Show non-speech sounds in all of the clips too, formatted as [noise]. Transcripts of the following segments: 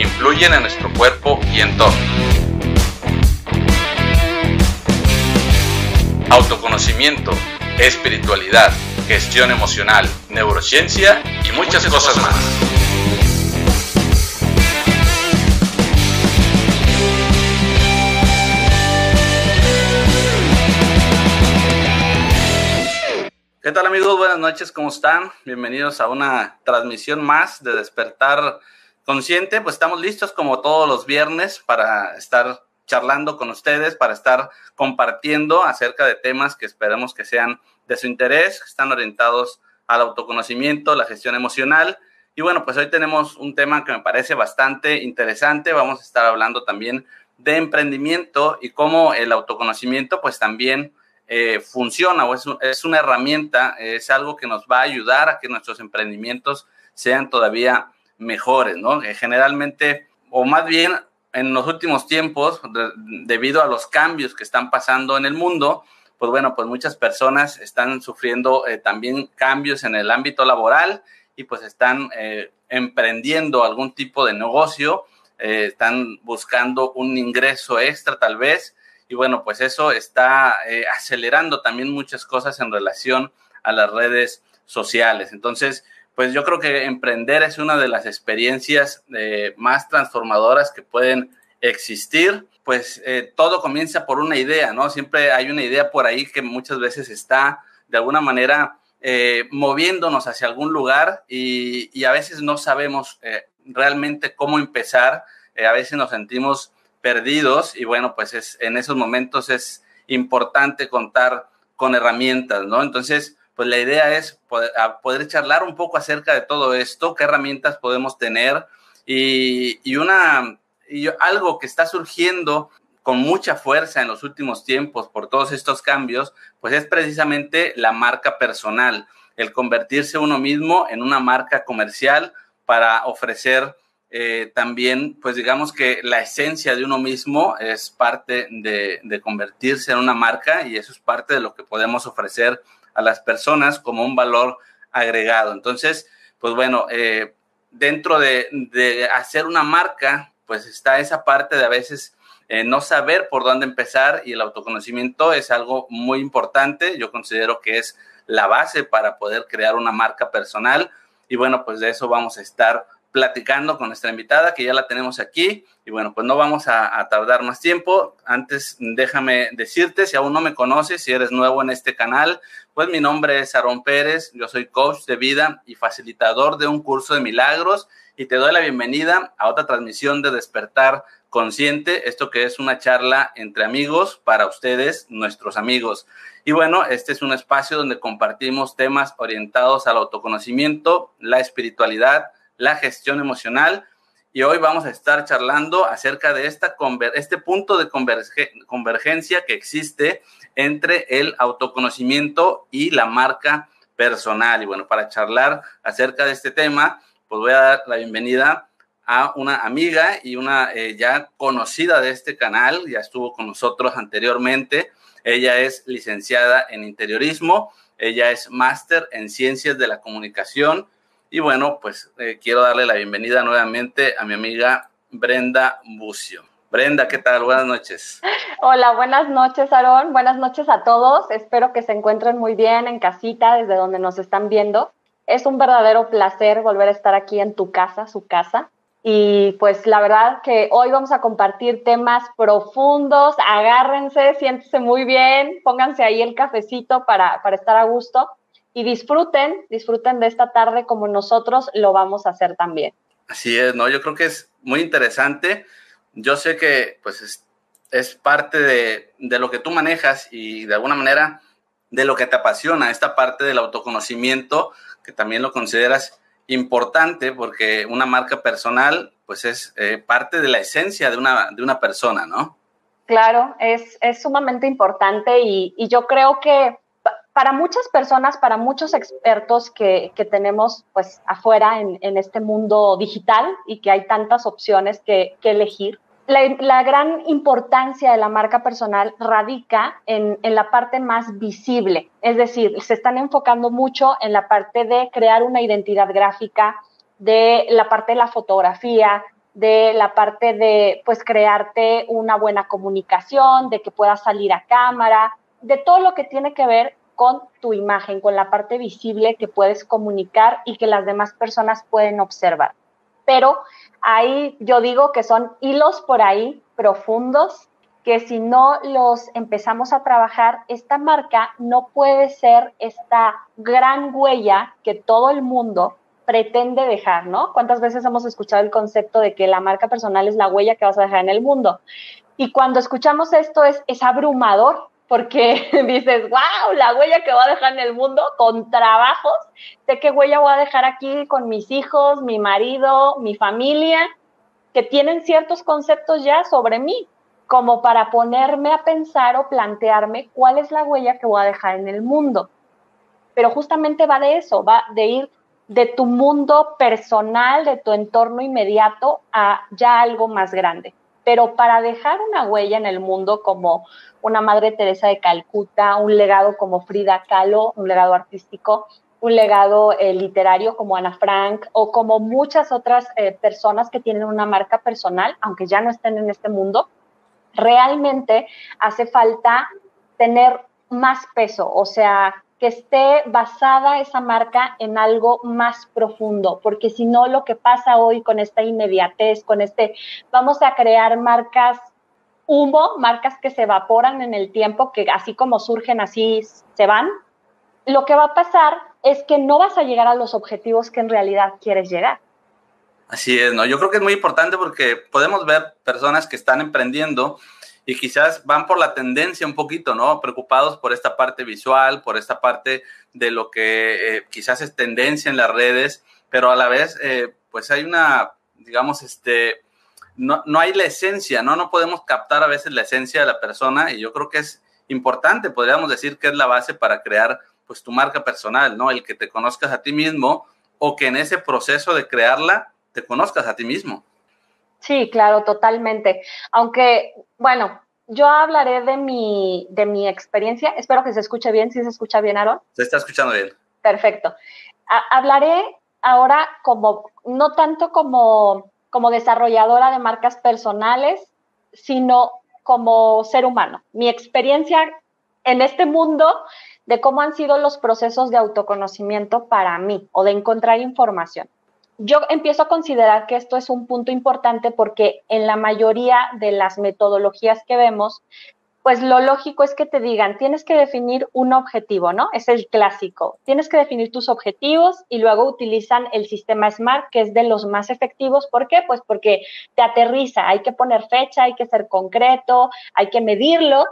influyen en nuestro cuerpo y entorno. Autoconocimiento, espiritualidad, gestión emocional, neurociencia y muchas, cosas, más. ¿Qué tal amigos? Buenas noches, ¿cómo están? Bienvenidos a una transmisión más de Despertar Consciente. Pues estamos listos como todos los viernes para estar charlando con ustedes, para estar compartiendo acerca de temas que esperamos que sean de su interés, que están orientados al autoconocimiento, la gestión emocional. Y bueno, pues hoy tenemos un tema que me parece bastante interesante. Vamos a estar hablando también de emprendimiento y cómo el autoconocimiento pues también eh, funciona o es, una herramienta, es algo que nos va a ayudar a que nuestros emprendimientos sean todavía mejores, ¿no? Eh, generalmente, o más bien en los últimos tiempos, debido a los cambios que están pasando en el mundo, pues bueno, pues muchas personas están sufriendo eh, también cambios en el ámbito laboral y pues están emprendiendo algún tipo de negocio, están buscando un ingreso extra tal vez y bueno, pues eso está eh, acelerando también muchas cosas en relación a las redes sociales. Entonces, pues yo creo que emprender es una de las experiencias eh, más transformadoras que pueden existir. Pues eh, todo comienza por una idea, ¿no? Siempre hay una idea por ahí que muchas veces está de alguna manera moviéndonos hacia algún lugar y, y a veces no sabemos realmente cómo empezar. a veces nos sentimos perdidos y bueno, pues es, en esos momentos es importante contar con herramientas, ¿no? Entonces, pues la idea es poder, charlar un poco acerca de todo esto, qué herramientas podemos tener. Y, y una, y algo que está surgiendo con mucha fuerza en los últimos tiempos por todos estos cambios, pues es precisamente la marca personal, el convertirse uno mismo en una marca comercial para ofrecer eh, también, pues digamos que la esencia de uno mismo es parte de, convertirse en una marca y eso es parte de lo que podemos ofrecer a las personas como un valor agregado. Entonces, pues bueno, eh, dentro de, hacer una marca, pues está esa parte de a veces eh, no saber por dónde empezar y el autoconocimiento es algo muy importante. Yo considero que es la base para poder crear una marca personal y bueno, pues de eso vamos a estar platicando con nuestra invitada, que ya la tenemos aquí. Y bueno, pues no vamos a, tardar más tiempo. Antes, déjame decirte, si aún no me conoces, si eres nuevo en este canal, pues mi nombre es Aaron Pérez, yo soy coach de vida y facilitador de un curso de milagros y te doy la bienvenida a otra transmisión de Despertar Consciente, esto que es una charla entre amigos para ustedes, nuestros amigos. Y bueno, este es un espacio donde compartimos temas orientados al autoconocimiento, la espiritualidad, la gestión emocional. Y hoy vamos a estar charlando acerca de esta este punto de convergencia que existe entre el autoconocimiento y la marca personal. Y bueno, para charlar acerca de este tema, pues voy a dar la bienvenida a una amiga y una eh, ya conocida de este canal, ya estuvo con nosotros anteriormente. Ella es licenciada en interiorismo, ella es máster en ciencias de la comunicación y bueno, pues eh, quiero darle la bienvenida nuevamente a mi amiga Brenda Bucio. Brenda, ¿qué tal? Buenas noches. Hola, buenas noches, Aarón. Buenas noches a todos. Espero que se encuentren muy bien en casita desde donde nos están viendo. Es un verdadero placer volver a estar aquí en tu casa, su casa. Y pues la verdad que hoy vamos a compartir temas profundos. Agárrense, siéntense muy bien, pónganse ahí el cafecito para, para estar a gusto y disfruten, disfruten de esta tarde como nosotros lo vamos a hacer también. Así es, ¿no? Yo creo que es muy interesante. Yo sé que pues es, es parte de, de, lo que tú manejas y de alguna manera de lo que te apasiona, esta parte del autoconocimiento, que también lo consideras importante porque una marca personal pues es eh, parte de la esencia de una, de una persona, ¿no? Claro, es, es sumamente importante y, y, yo creo que para muchas personas, para muchos expertos que, que tenemos pues afuera en, en, este mundo digital y que hay tantas opciones que, que elegir, la, la, gran importancia de la marca personal radica en, en, la parte más visible, es decir, se están enfocando mucho en la parte de crear una identidad gráfica, de la parte de la fotografía, de la parte de pues crearte una buena comunicación, de que puedas salir a cámara, de todo lo que tiene que ver con tu imagen, con la parte visible que puedes comunicar y que las demás personas pueden observar. Pero ahí yo digo que son hilos por ahí profundos que si no los empezamos a trabajar, esta marca no puede ser esta gran huella que todo el mundo pretende dejar, ¿no? ¿Cuántas veces hemos escuchado el concepto de que la marca personal es la huella que vas a dejar en el mundo? Y cuando escuchamos esto es, es abrumador porque [laughs] dices, wow, la huella que voy a dejar en el mundo con trabajos, sé qué huella voy a dejar aquí con mis hijos, mi marido, mi familia, que tienen ciertos conceptos ya sobre mí, como para ponerme a pensar o plantearme cuál es la huella que voy a dejar en el mundo. Pero justamente va de eso, va de ir de tu mundo personal, de tu entorno inmediato a ya algo más grande. Pero para dejar una huella en el mundo como una Madre Teresa de Calcuta, un legado como Frida Kahlo, un legado artístico, un legado eh, literario como Ana Frank o como muchas otras eh, personas que tienen una marca personal, aunque ya no estén en este mundo, realmente hace falta tener más peso, o sea, que esté basada esa marca en algo más profundo, porque si no lo que pasa hoy con esta inmediatez, con este, vamos a crear marcas humo, marcas que se evaporan en el tiempo, que así como surgen, así se van, lo que va a pasar es que no vas a llegar a los objetivos que en realidad quieres llegar. Así es, ¿no? Yo creo que es muy importante porque podemos ver personas que están emprendiendo y quizás van por la tendencia un poquito, ¿no? Preocupados por esta parte visual, por esta parte de lo que eh, quizás es tendencia en las redes, pero a la vez, eh, pues hay una, digamos, este, no, no hay la esencia, ¿no? No podemos captar a veces la esencia de la persona y yo creo que es importante, podríamos decir que es la base para crear, pues, tu marca personal, ¿no? El que te conozcas a ti mismo o que en ese proceso de crearla te conozcas a ti mismo. Sí, claro, totalmente. Aunque, bueno, yo hablaré de mi, de mi experiencia. Espero que se escuche bien. ¿Sí se escucha bien, Aaron? Se está escuchando bien. Perfecto. hablaré ahora como, no tanto como, como desarrolladora de marcas personales, sino como ser humano. Mi experiencia en este mundo de cómo han sido los procesos de autoconocimiento para mí o de encontrar información yo empiezo a considerar que esto es un punto importante porque en la mayoría de las metodologías que vemos, pues lo lógico es que te digan, tienes que definir un objetivo, ¿no? Es el clásico. Tienes que definir tus objetivos y luego utilizan el sistema SMART, que es de los más efectivos. ¿Por qué? Pues porque te aterriza, hay que poner fecha, hay que ser concreto, hay que medirlo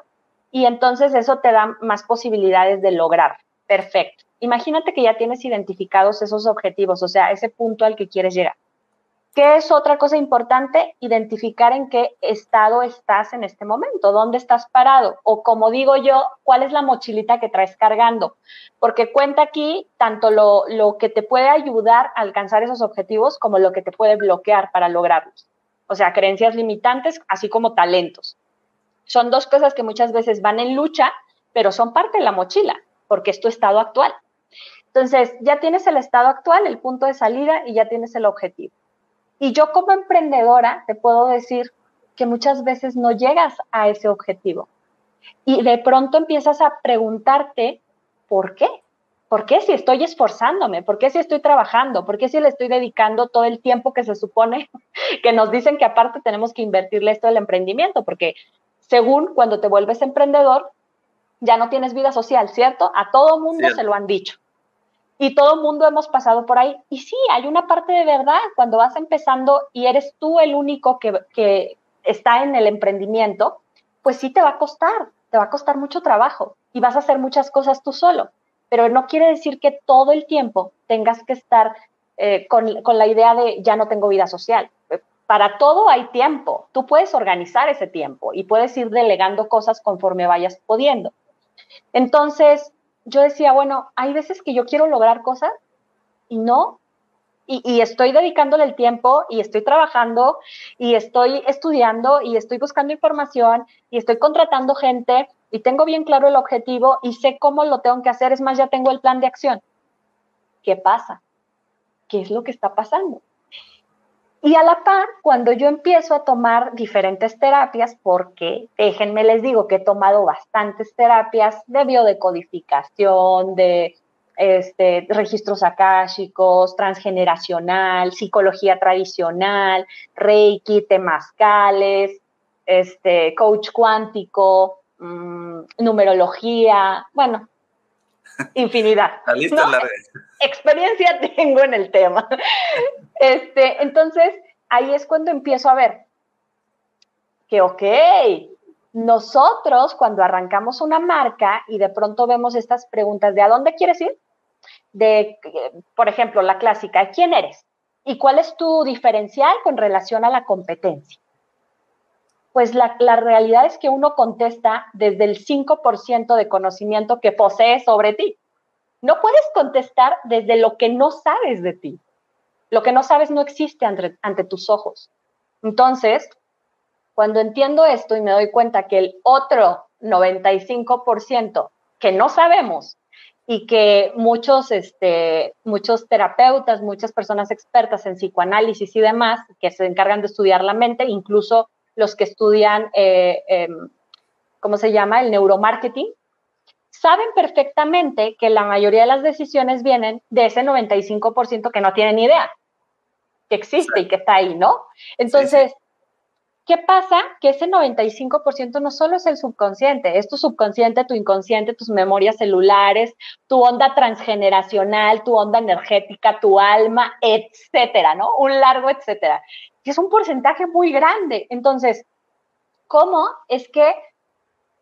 y entonces eso te da más posibilidades de lograr. Perfecto imagínate que ya tienes identificados esos objetivos, o sea, ese punto al que quieres llegar. ¿Qué es otra cosa importante? Identificar en qué estado estás en este momento, dónde estás parado o como digo yo, cuál es la mochilita que traes cargando. Porque cuenta aquí tanto lo, lo que te puede ayudar a alcanzar esos objetivos como lo que te puede bloquear para lograrlos. O sea, creencias limitantes, así como talentos. Son dos cosas que muchas veces van en lucha, pero son parte de la mochila, porque es tu estado actual. Entonces, ya tienes el estado actual, el punto de salida y ya tienes el objetivo. Y yo como emprendedora te puedo decir que muchas veces no llegas a ese objetivo. Y de pronto empiezas a preguntarte, ¿por qué? ¿Por qué si estoy esforzándome? ¿Por qué si estoy trabajando? ¿Por qué si le estoy dedicando todo el tiempo que se supone [laughs] que nos dicen que aparte tenemos que invertirle esto del emprendimiento? Porque según cuando te vuelves emprendedor, ya no tienes vida social, ¿cierto? A todo mundo se lo han dicho y todo el mundo hemos pasado por ahí. Y sí, hay una parte de verdad cuando vas empezando y eres tú el único que, está en el emprendimiento, pues sí te va a costar, te va a costar mucho trabajo y vas a hacer muchas cosas tú solo. Pero no quiere decir que todo el tiempo tengas que estar eh, con, con, la idea de ya no tengo vida social. para todo hay tiempo. Tú puedes organizar ese tiempo y puedes ir delegando cosas conforme vayas pudiendo. Entonces, yo decía, bueno, hay veces que yo quiero lograr cosas y no, y, estoy dedicándole el tiempo y estoy trabajando y estoy estudiando y estoy buscando información y estoy contratando gente y tengo bien claro el objetivo y sé cómo lo tengo que hacer. Es más, ya tengo el plan de acción. ¿Qué pasa? ¿Qué es lo que está pasando? Y a la par, cuando yo empiezo a tomar diferentes terapias, porque déjenme les digo que he tomado bastantes terapias de biodecodificación, de este, registros akáshicos, transgeneracional, psicología tradicional, reiki, temazcales, este, coach cuántico, mm, numerología, bueno, infinidad. [laughs] La lista es larga experiencia [laughs] tengo en el tema. Este, entonces, ahí es cuando empiezo a ver que, ok, nosotros cuando arrancamos una marca y de pronto vemos estas preguntas de ¿a dónde quieres ir? De, por ejemplo, la clásica, ¿quién eres? ¿Y cuál es tu diferencial con relación a la competencia? Pues la, la realidad es que uno contesta desde el 5% de conocimiento que posee sobre ti. No puedes contestar desde lo que no sabes de ti. Lo que no sabes no existe ante, tus ojos. Entonces, cuando entiendo esto y me doy cuenta que el otro 95% que no sabemos y que muchos, este, muchos terapeutas, muchas personas expertas en psicoanálisis y demás, que se encargan de estudiar la mente, incluso los que estudian, eh, em, ¿cómo se llama? El neuromarketing, saben perfectamente que la mayoría de las decisiones vienen de ese 95% que no tienen idea que existe y que está ahí, ¿no? Entonces, ¿qué pasa? Que ese 95% no solo es el subconsciente, es tu subconsciente, tu inconsciente, tus memorias celulares, tu onda transgeneracional, tu onda energética, tu alma, etcétera, ¿no? Un largo etcétera. Y es un porcentaje muy grande. Entonces, ¿cómo es que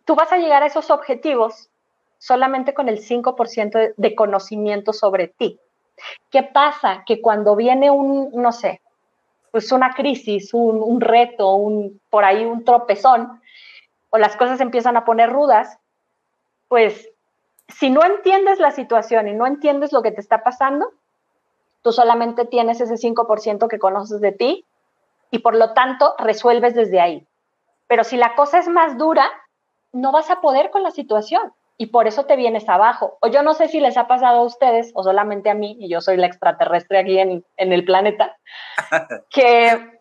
tú vas a llegar a esos objetivos solamente con el 5% de conocimiento sobre ti. ¿Qué pasa? Que cuando viene un, no sé, pues una crisis, un, reto, un, por ahí un tropezón, o las cosas empiezan a poner rudas, pues si no entiendes la situación y no entiendes lo que te está pasando, tú solamente tienes ese 5% que conoces de ti y por lo tanto resuelves desde ahí. Pero si la cosa es más dura, no vas a poder con la situación y por eso te vienes abajo. O yo no sé si les ha pasado a ustedes o solamente a mí, y yo soy la extraterrestre aquí en, el planeta, [laughs] que,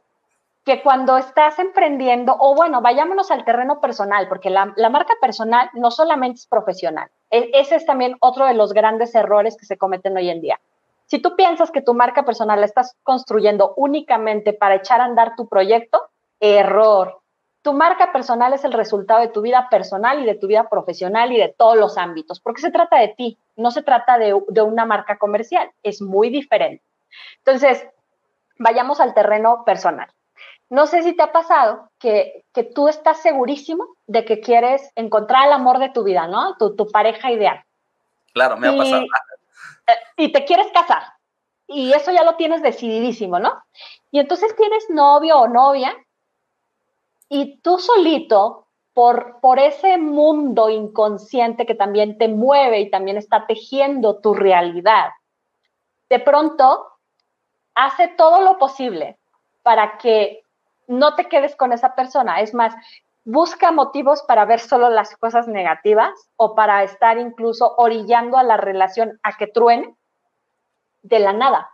que cuando estás emprendiendo, o bueno, vayámonos al terreno personal, porque la, la marca personal no solamente es profesional, e, ese es también otro de los grandes errores que se cometen hoy en día. Si tú piensas que tu marca personal la estás construyendo únicamente para echar a andar tu proyecto, error. Tu marca personal es el resultado de tu vida personal y de tu vida profesional y de todos los ámbitos, porque se trata de ti, no se trata de, una marca comercial, es muy diferente. Entonces, vayamos al terreno personal. No sé si te ha pasado que, tú estás segurísimo de que quieres encontrar el amor de tu vida, ¿no? Tu, pareja ideal. Claro, me ha pasado. Y te quieres casar. Y eso ya lo tienes decididísimo, ¿no? Y entonces tienes novio o novia y tú solito, por, por ese mundo inconsciente que también te mueve y también está tejiendo tu realidad, de pronto hace todo lo posible para que no te quedes con esa persona. Es más, busca motivos para ver solo las cosas negativas o para estar incluso orillando a la relación a que truene de la nada.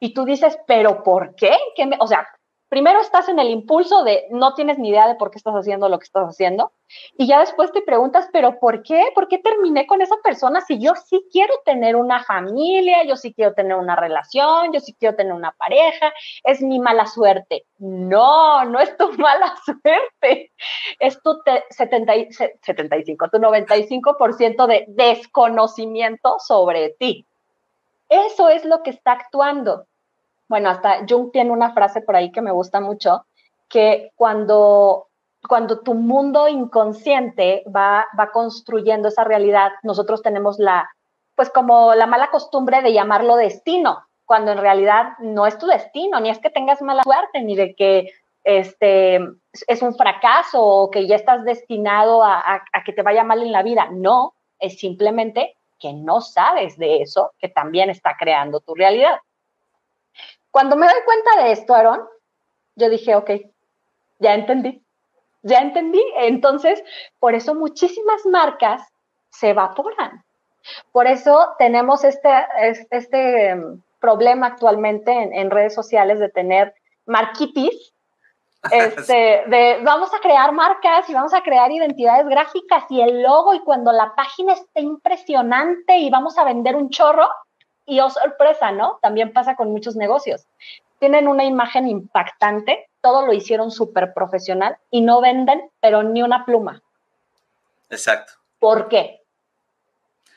Y tú dices, pero ¿por qué? ¿Qué me, o sea, primero estás en el impulso de no tienes ni idea de por qué estás haciendo lo que estás haciendo y ya después te preguntas, pero ¿por qué? ¿Por qué terminé con esa persona si yo sí quiero tener una familia, yo sí quiero tener una relación, yo sí quiero tener una pareja? Es mi mala suerte. No, no es tu [laughs] mala suerte. Es tu 75, tu 95% de desconocimiento sobre ti. Eso es lo que está actuando bueno, hasta Jung tiene una frase por ahí que me gusta mucho, que cuando, cuando tu mundo inconsciente va, va construyendo esa realidad, nosotros tenemos la, pues como la mala costumbre de llamarlo destino. cuando en realidad no es tu destino, ni es que tengas mala suerte, ni de que este, es un fracaso o que ya estás destinado a, que te vaya mal en la vida. No, es simplemente que no sabes de eso que también está creando tu realidad. Cuando me doy cuenta de esto, Aaron, yo dije, ok, ya entendí, ya entendí. Entonces, por eso muchísimas marcas se evaporan. Por eso tenemos este, este em, problema actualmente en, redes sociales de tener marquitis, [laughs] este, de vamos a crear marcas y vamos a crear identidades gráficas y el logo y cuando la página esté impresionante y vamos a vender un chorro y oh sorpresa, ¿no? También pasa con muchos negocios. Tienen una imagen impactante, todo lo hicieron súper profesional y no venden, pero ni una pluma. Exacto. ¿Por qué?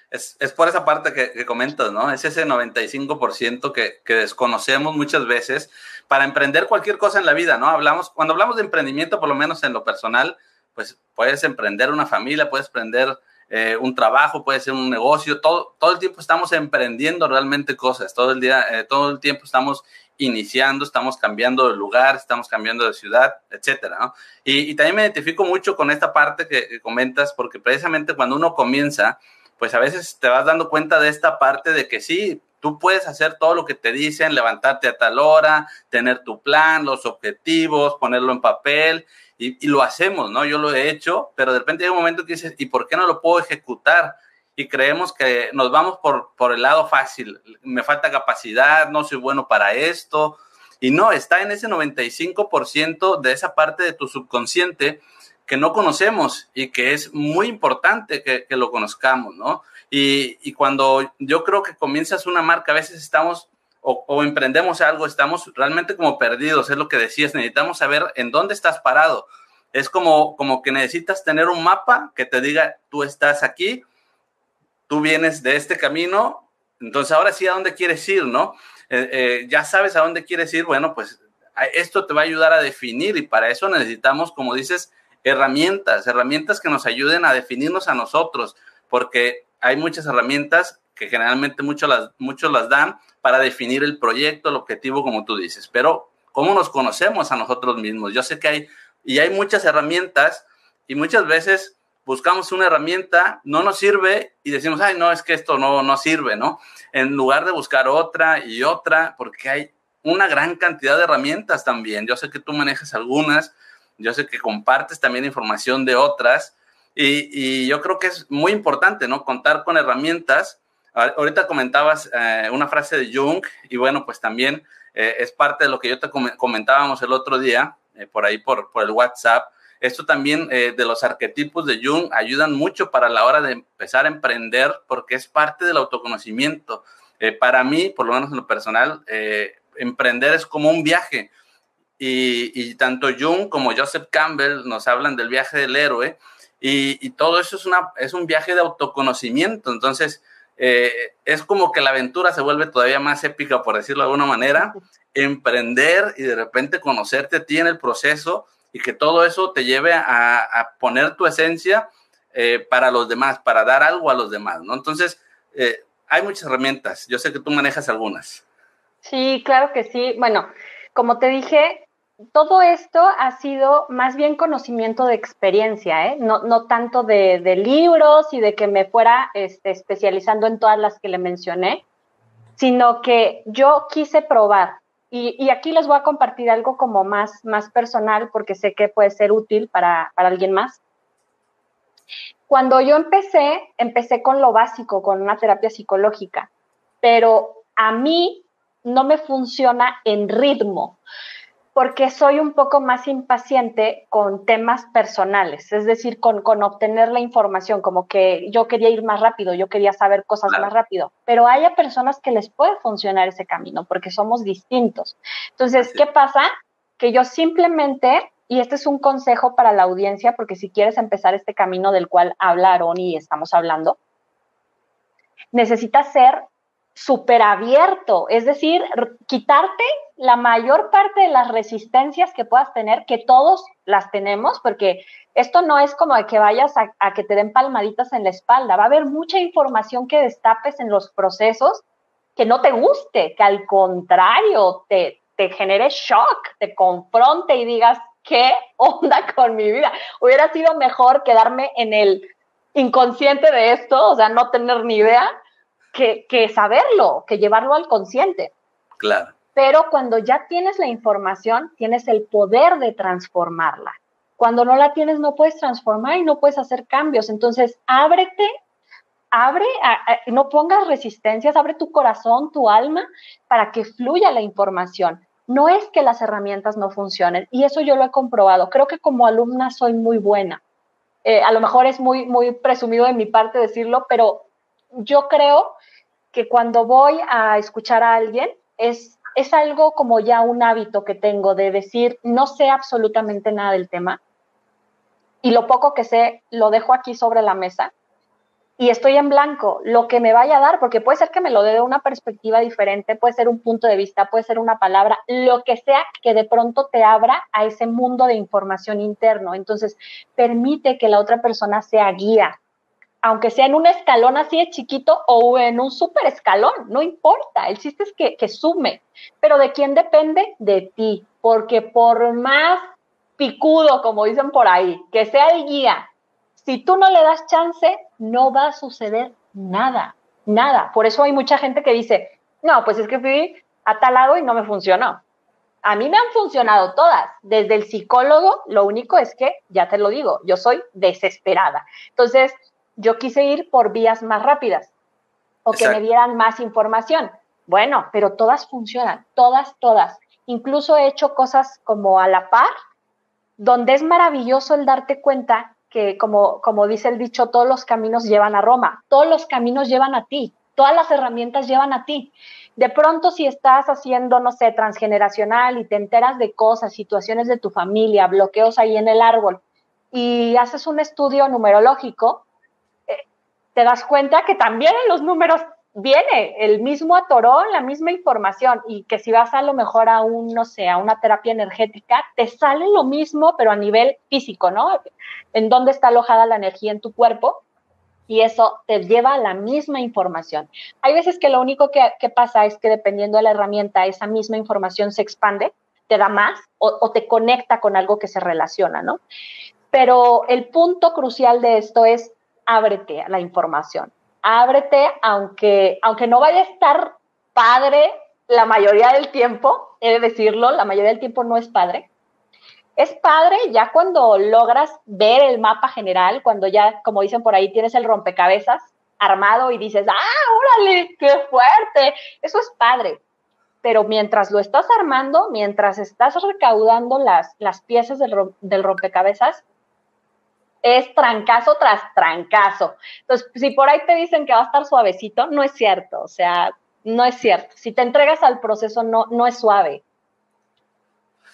Es, por esa parte que, comentas, ¿no? Es ese 95% que, que desconocemos muchas veces para emprender cualquier cosa en la vida, ¿no? Hablamos, cuando hablamos de emprendimiento, por lo menos en lo personal, pues puedes emprender una familia, puedes emprender eh, un trabajo, puede ser un negocio, todo, todo el tiempo estamos emprendiendo realmente cosas, todo el día, eh, todo el tiempo estamos iniciando, estamos cambiando de lugar, estamos cambiando de ciudad, etcétera, ¿no? Y, también me identifico mucho con esta parte que comentas, porque precisamente cuando uno comienza, pues a veces te vas dando cuenta de esta parte de que sí, tú puedes hacer todo lo que te dicen, levantarte a tal hora, tener tu plan, los objetivos, ponerlo en papel y, lo hacemos, ¿no? Yo lo he hecho, pero de repente hay un momento que dices, ¿y por qué no lo puedo ejecutar? Y creemos que nos vamos por, por el lado fácil, me falta capacidad, no soy bueno para esto. Y no, está en ese 95% de esa parte de tu subconsciente que no conocemos y que es muy importante que, lo conozcamos, ¿no? Y, cuando yo creo que comienzas una marca, a veces estamos o, emprendemos algo, estamos realmente como perdidos, es lo que decías, necesitamos saber en dónde estás parado. Es como, como que necesitas tener un mapa que te diga, tú estás aquí, tú vienes de este camino, entonces ahora sí a dónde quieres ir, ¿no? Eh, eh, ya sabes a dónde quieres ir, bueno, pues esto te va a ayudar a definir y para eso necesitamos, como dices, herramientas, herramientas que nos ayuden a definirnos a nosotros, porque hay muchas herramientas que generalmente muchos las, muchos las dan para definir el proyecto, el objetivo, como tú dices, pero ¿cómo nos conocemos a nosotros mismos? Yo sé que hay, y hay muchas herramientas, y muchas veces buscamos una herramienta, no nos sirve y decimos, ay, no, es que esto no, no sirve, ¿no? En lugar de buscar otra y otra, porque hay una gran cantidad de herramientas también. Yo sé que tú manejas algunas, yo sé que compartes también información de otras y, yo creo que es muy importante, ¿no? Contar con herramientas. Ahorita comentabas eh, una frase de Jung y bueno, pues también eh, es parte de lo que yo te comentábamos el otro día, eh, por ahí por, por el WhatsApp. Esto también de los arquetipos de Jung ayudan mucho para la hora de empezar a emprender porque es parte del autoconocimiento. para mí, por lo menos en lo personal, emprender es como un viaje y, tanto Jung como Joseph Campbell nos hablan del viaje del héroe y, todo eso es, una, es un viaje de autoconocimiento. Entonces, eh, es como que la aventura se vuelve todavía más épica, por decirlo de alguna manera, emprender y de repente conocerte a ti en el proceso y que todo eso te lleve a, poner tu esencia eh, para los demás, para dar algo a los demás, ¿no? Entonces, eh, hay muchas herramientas. Yo sé que tú manejas algunas. Sí, claro que sí. Bueno, como te dije, todo esto ha sido más bien conocimiento de experiencia, ¿eh? no, tanto de, libros y de que me fuera este, especializando en todas las que le mencioné, sino que yo quise probar. Y, aquí les voy a compartir algo como más, más personal porque sé que puede ser útil para, para alguien más. Cuando yo empecé, empecé con lo básico, con una terapia psicológica, pero a mí no me funciona en ritmo porque soy un poco más impaciente con temas personales, es decir, con, con obtener la información, como que yo quería ir más rápido, yo quería saber cosas más rápido, pero hay personas que les puede funcionar ese camino porque somos distintos. Entonces, ¿qué pasa? Que yo simplemente, y este es un consejo para la audiencia, porque si quieres empezar este camino del cual hablaron y estamos hablando, necesitas ser súper abierto, es decir, quitarte la mayor parte de las resistencias que puedas tener, que todos las tenemos, porque esto no es como de que vayas a, que te den palmaditas en la espalda, va a haber mucha información que destapes en los procesos que no te guste, que al contrario te, te genere shock, te confronte y digas, ¿qué onda con mi vida? Hubiera sido mejor quedarme en el inconsciente de esto, o sea, no tener ni idea, que, que saberlo, que llevarlo al consciente. Claro. Pero cuando ya tienes la información, tienes el poder de transformarla. Cuando no la tienes, no puedes transformar y no puedes hacer cambios. Entonces, ábrete, abre, no pongas resistencias, abre tu corazón, tu alma, para que fluya la información. No es que las herramientas no funcionen, y eso yo lo he comprobado. Creo que como alumna soy muy buena. Eh, a lo mejor es muy, muy presumido de mi parte decirlo, pero yo creo que cuando voy a escuchar a alguien es, es algo como ya un hábito que tengo de decir, no sé absolutamente nada del tema y lo poco que sé lo dejo aquí sobre la mesa y estoy en blanco, lo que me vaya a dar, porque puede ser que me lo dé de una perspectiva diferente, puede ser un punto de vista, puede ser una palabra, lo que sea que de pronto te abra a ese mundo de información interno. Entonces, permite que la otra persona sea guía, aunque sea en un escalón así de chiquito o en un super escalón, no importa, el chiste es que, que sume, pero ¿de quién depende? De ti, porque por más picudo, como dicen por ahí, que sea el guía, si tú no le das chance, no va a suceder nada, nada. Por eso hay mucha gente que dice, no, pues es que fui a tal lado y no me funcionó. A mí me han funcionado todas. Desde el psicólogo, lo único es que, ya te lo digo, yo soy desesperada. Entonces, yo quise ir por vías más rápidas o que me dieran más información. Bueno, pero todas funcionan, todas, todas. Incluso he hecho cosas como a la par, donde es maravilloso el darte cuenta que, como, como dice el dicho, todos los caminos llevan a Roma, todos los caminos llevan a ti, todas las herramientas llevan a ti. De pronto, si estás haciendo, no sé, transgeneracional y te enteras de cosas, situaciones de tu familia, bloqueos ahí en el árbol, y haces un estudio numerológico, te das cuenta que también en los números viene el mismo atorón, la misma información y que si vas a lo mejor a un, no sé, a una terapia energética, te sale lo mismo, pero a nivel físico, ¿no? En dónde está alojada la energía en tu cuerpo y eso te lleva a la misma información. Hay veces que lo único que, pasa es que dependiendo de la herramienta, esa misma información se expande, te da más o, o te conecta con algo que se relaciona, ¿no? Pero el punto crucial de esto es ábrete a la información. Ábrete, aunque, aunque no vaya a estar padre la mayoría del tiempo, he de decirlo, la mayoría del tiempo no es padre. Es padre ya cuando logras ver el mapa general, cuando ya, como dicen por ahí, tienes el rompecabezas armado y dices, ah, órale, qué fuerte. Eso es padre. Pero mientras lo estás armando, mientras estás recaudando las, las piezas del, del rompecabezas, es trancazo tras trancazo. Entonces, si por ahí te dicen que va a estar suavecito, no es cierto, o sea, no es cierto. Si te entregas al proceso, no, no es suave.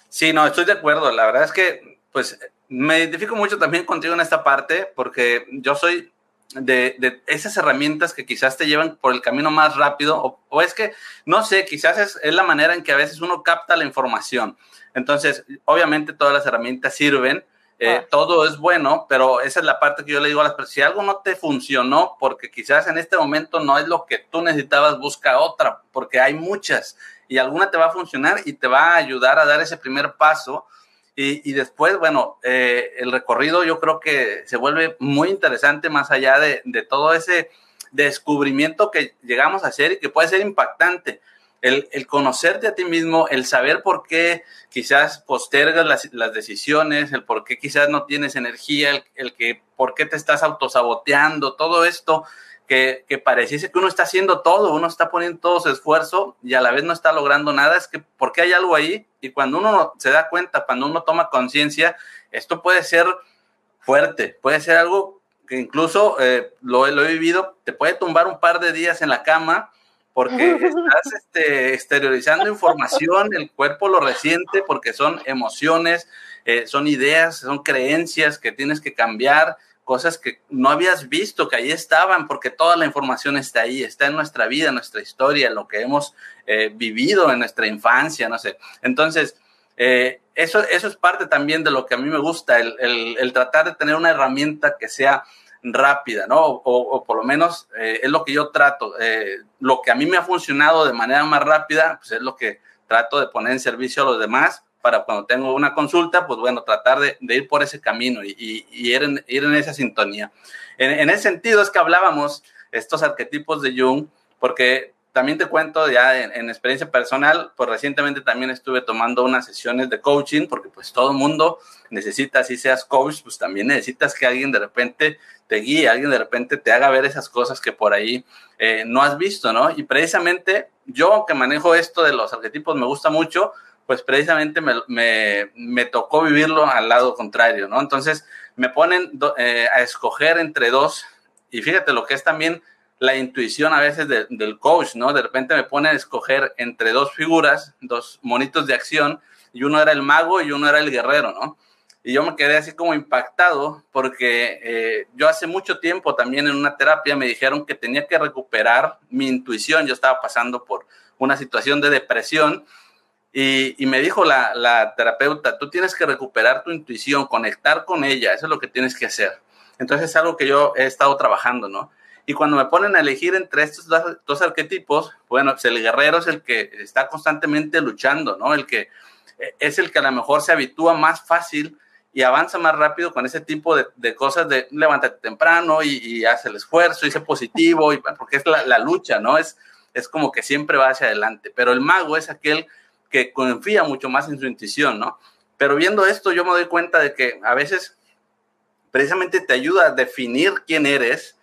Sí, no, estoy de acuerdo. La verdad es que, pues, me identifico mucho también contigo en esta parte, porque yo soy de, esas herramientas que quizás te llevan por el camino más rápido, o, es que, no sé, quizás es, es, la manera en que a veces uno capta la información. Entonces, obviamente todas las herramientas sirven, eh, ah. todo es bueno, pero esa es la parte que yo le digo a las personas, si algo no te funcionó, porque quizás en este momento no es lo que tú necesitabas, busca otra, porque hay muchas y alguna te va a funcionar y te va a ayudar a dar ese primer paso. Y, después, bueno, eh, el recorrido yo creo que se vuelve muy interesante más allá de, de todo ese descubrimiento que llegamos a hacer y que puede ser impactante el, conocerte a ti mismo, el saber por qué quizás postergas las, decisiones, el por qué quizás no tienes energía, el, que por qué te estás autosaboteando, todo esto que, que, pareciese que uno está haciendo todo, uno está poniendo todo su esfuerzo y a la vez no está logrando nada, es que porque hay algo ahí y cuando uno se da cuenta, cuando uno toma conciencia, esto puede ser fuerte, puede ser algo que incluso eh, lo, lo he vivido, te puede tumbar un par de días en la cama porque [laughs] estás este, exteriorizando información, el cuerpo lo resiente porque son emociones, eh, son ideas, son creencias que tienes que cambiar, cosas que no habías visto, que ahí estaban, porque toda la información está ahí, está en nuestra vida, en nuestra historia, en lo que hemos eh, vivido en nuestra infancia, no sé. Entonces, eh, eso, eso es parte también de lo que a mí me gusta, el, el, el tratar de tener una herramienta que sea rápida, ¿no? O, por lo menos eh, es lo que yo trato. Eh, lo que a mí me ha funcionado de manera más rápida, pues es lo que trato de poner en servicio a los demás para cuando tengo una consulta, pues bueno, tratar de, ir por ese camino y, ir, en, esa sintonía. En, en, ese sentido es que hablábamos estos arquetipos de Jung, porque también te cuento ya en, experiencia personal, pues recientemente también estuve tomando unas sesiones de coaching, porque pues todo el mundo necesita, si seas coach, pues también necesitas que alguien de repente te guíe, alguien de repente te haga ver esas cosas que por ahí eh, no has visto, ¿no? Y precisamente yo que manejo esto de los arquetipos me gusta mucho, pues precisamente me, me, tocó vivirlo al lado contrario, ¿no? Entonces me ponen eh, a escoger entre dos, y fíjate lo que es también la intuición a veces del coach, ¿no? De repente me pone a escoger entre dos figuras, dos monitos de acción, y uno era el mago y uno era el guerrero, ¿no? Y yo me quedé así como impactado porque eh, yo hace mucho tiempo también en una terapia me dijeron que tenía que recuperar mi intuición. Yo estaba pasando por una situación de depresión y, me dijo la, la, terapeuta, tú tienes que recuperar tu intuición, conectar con ella, eso es lo que tienes que hacer. Entonces es algo que yo he estado trabajando, ¿no? Y cuando me ponen a elegir entre estos dos, arquetipos, bueno, pues el guerrero es el que está constantemente luchando, ¿no? El que eh, es el que a lo mejor se habitúa más fácil y avanza más rápido con ese tipo de, cosas de levántate temprano y, y, hace el esfuerzo y sé positivo, y, porque es la, lucha, ¿no? Es, es como que siempre va hacia adelante. Pero el mago es aquel que confía mucho más en su intuición, ¿no? Pero viendo esto, yo me doy cuenta de que a veces precisamente te ayuda a definir quién eres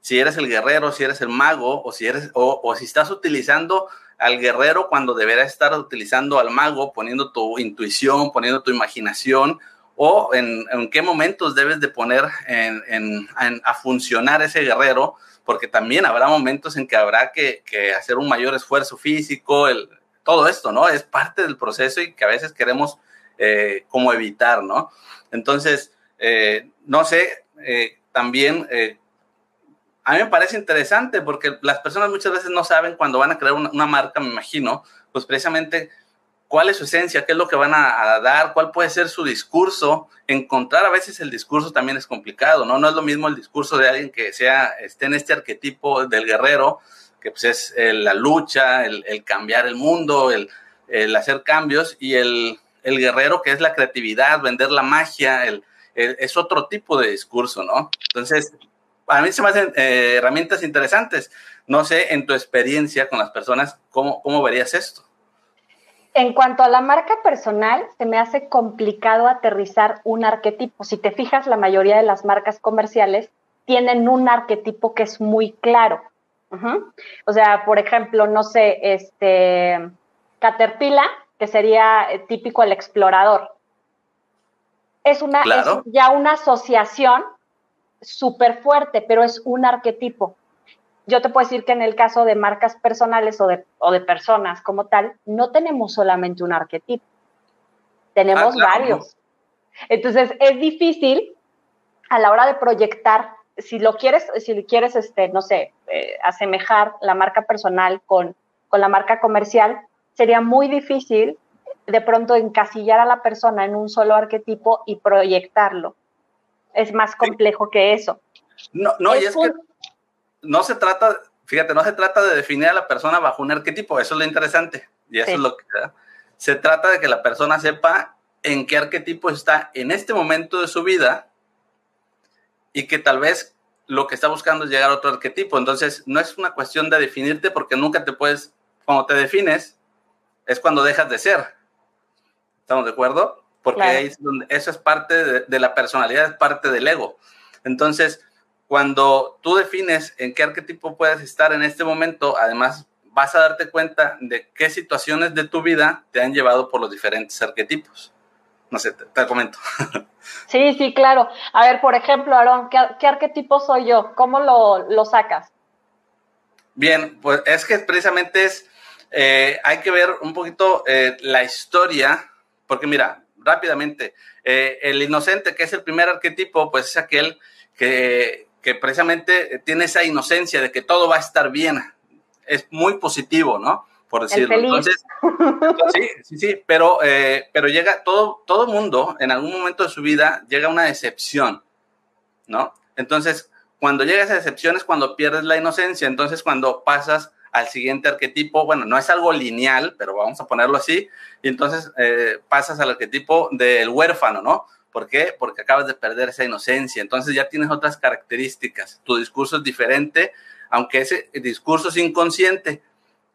si eres el guerrero, si eres el mago, o si eres, o, si estás utilizando al guerrero cuando deberás estar utilizando al mago, poniendo tu intuición, poniendo tu imaginación, o en, qué momentos debes de poner en, a funcionar ese guerrero, porque también habrá momentos en que habrá que, hacer un mayor esfuerzo físico, el, todo esto, ¿no? Es parte del proceso y que a veces queremos eh, como evitar, ¿no? Entonces, eh, no sé, eh, también a mí me parece interesante porque las personas muchas veces no saben cuando van a crear una, marca, me imagino, pues precisamente cuál es su esencia, qué es lo que van a, dar, cuál puede ser su discurso. Encontrar a veces el discurso también es complicado, ¿no? No es lo mismo el discurso de alguien que sea, esté en este arquetipo del guerrero, que pues es eh, la lucha, el, cambiar el mundo, el, hacer cambios, y el, guerrero que es la creatividad, vender la magia, el, es otro tipo de discurso, ¿no? Entonces, a mí se me hacen eh, herramientas interesantes. No sé, en tu experiencia con las personas, ¿cómo, ¿cómo verías esto? En cuanto a la marca personal, se me hace complicado aterrizar un arquetipo. Si te fijas, la mayoría de las marcas comerciales tienen un arquetipo que es muy claro. O sea, por ejemplo, no sé, este Caterpillar, que sería eh, típico el explorador. Es una es ya una asociación súper fuerte, pero es un arquetipo. Yo te puedo decir que en el caso de marcas personales o de, o de personas como tal, no tenemos solamente un arquetipo, tenemos ah, varios. Entonces, es difícil a la hora de proyectar, si lo quieres, si quieres, este, no sé, eh, asemejar la marca personal con, con la marca comercial, sería muy difícil de pronto encasillar a la persona en un solo arquetipo y proyectarlo es más complejo que eso. No, no, y es que no se trata, fíjate, no se trata de definir a la persona bajo un arquetipo, eso es lo interesante. Y eso es lo que se trata de que la persona sepa en qué arquetipo está en este momento de su vida y que tal vez lo que está buscando es llegar a otro arquetipo. Entonces, no es una cuestión de definirte porque nunca te puedes, cuando te defines, es cuando dejas de ser. ¿Estamos de acuerdo? Porque eso es parte de, la personalidad, es parte del ego. Entonces, cuando tú defines en qué arquetipo puedes estar en este momento, además vas a darte cuenta de qué situaciones de tu vida te han llevado por los diferentes arquetipos. No sé, te, comento. [laughs] Sí, sí, claro. A ver, por ejemplo, Aaron, ¿qué, arquetipo soy yo? ¿Cómo lo, sacas? Bien, pues es que precisamente es, eh, hay que ver un poquito eh, la historia, porque mira, rápidamente. Eh, el inocente, que es el primer arquetipo, pues es aquel que, que, precisamente tiene esa inocencia de que todo va a estar bien. Es muy positivo, ¿no? Por decirlo. Entonces, sí, sí, sí, pero, eh, pero llega todo, todo mundo en algún momento de su vida llega a una decepción, ¿no? Entonces, cuando llegas a decepción es cuando pierdes la inocencia, entonces cuando pasas al siguiente arquetipo, bueno, no es algo lineal, pero vamos a ponerlo así, y entonces eh, pasas al arquetipo del huérfano, ¿no? ¿Por qué? Porque acabas de perder esa inocencia, entonces ya tienes otras características, tu discurso es diferente, aunque ese discurso es inconsciente,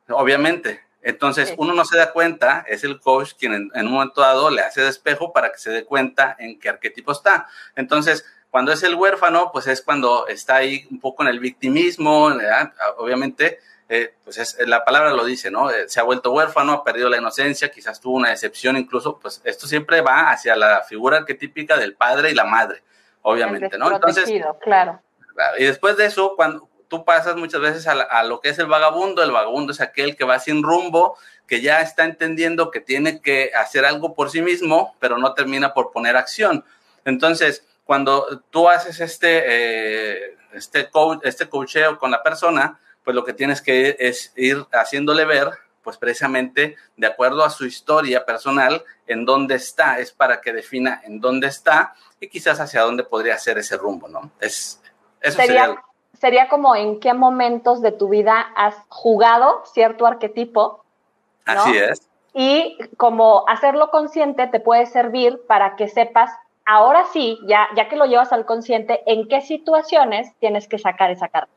obviamente. Entonces uno no se da cuenta, es el coach quien en, en un momento dado le hace despejo para que se dé cuenta en qué arquetipo está. Entonces, cuando es el huérfano, pues es cuando está ahí un poco en el victimismo, obviamente, eh, pues es, la palabra lo dice, ¿no? Eh, se ha vuelto huérfano, ha perdido la inocencia, quizás tuvo una decepción incluso, pues esto siempre va hacia la figura arquetípica del padre y la madre, obviamente, ¿no? Entonces, claro. Y después de eso, cuando tú pasas muchas veces a, a, lo que es el vagabundo, el vagabundo es aquel que va sin rumbo, que ya está entendiendo que tiene que hacer algo por sí mismo, pero no termina por poner acción. Entonces, cuando tú haces este, eh, este, coach, este coacheo con la persona, pues lo que tienes que es ir haciéndole ver, pues precisamente de acuerdo a su historia personal, en dónde está, es para que defina en dónde está y quizás hacia dónde podría ser ese rumbo, ¿no? Es, eso sería, sería, como en qué momentos de tu vida has jugado cierto arquetipo. Así es. Y como hacerlo consciente te puede servir para que sepas ahora sí, ya, ya que lo llevas al consciente, ¿en qué situaciones tienes que sacar esa carta?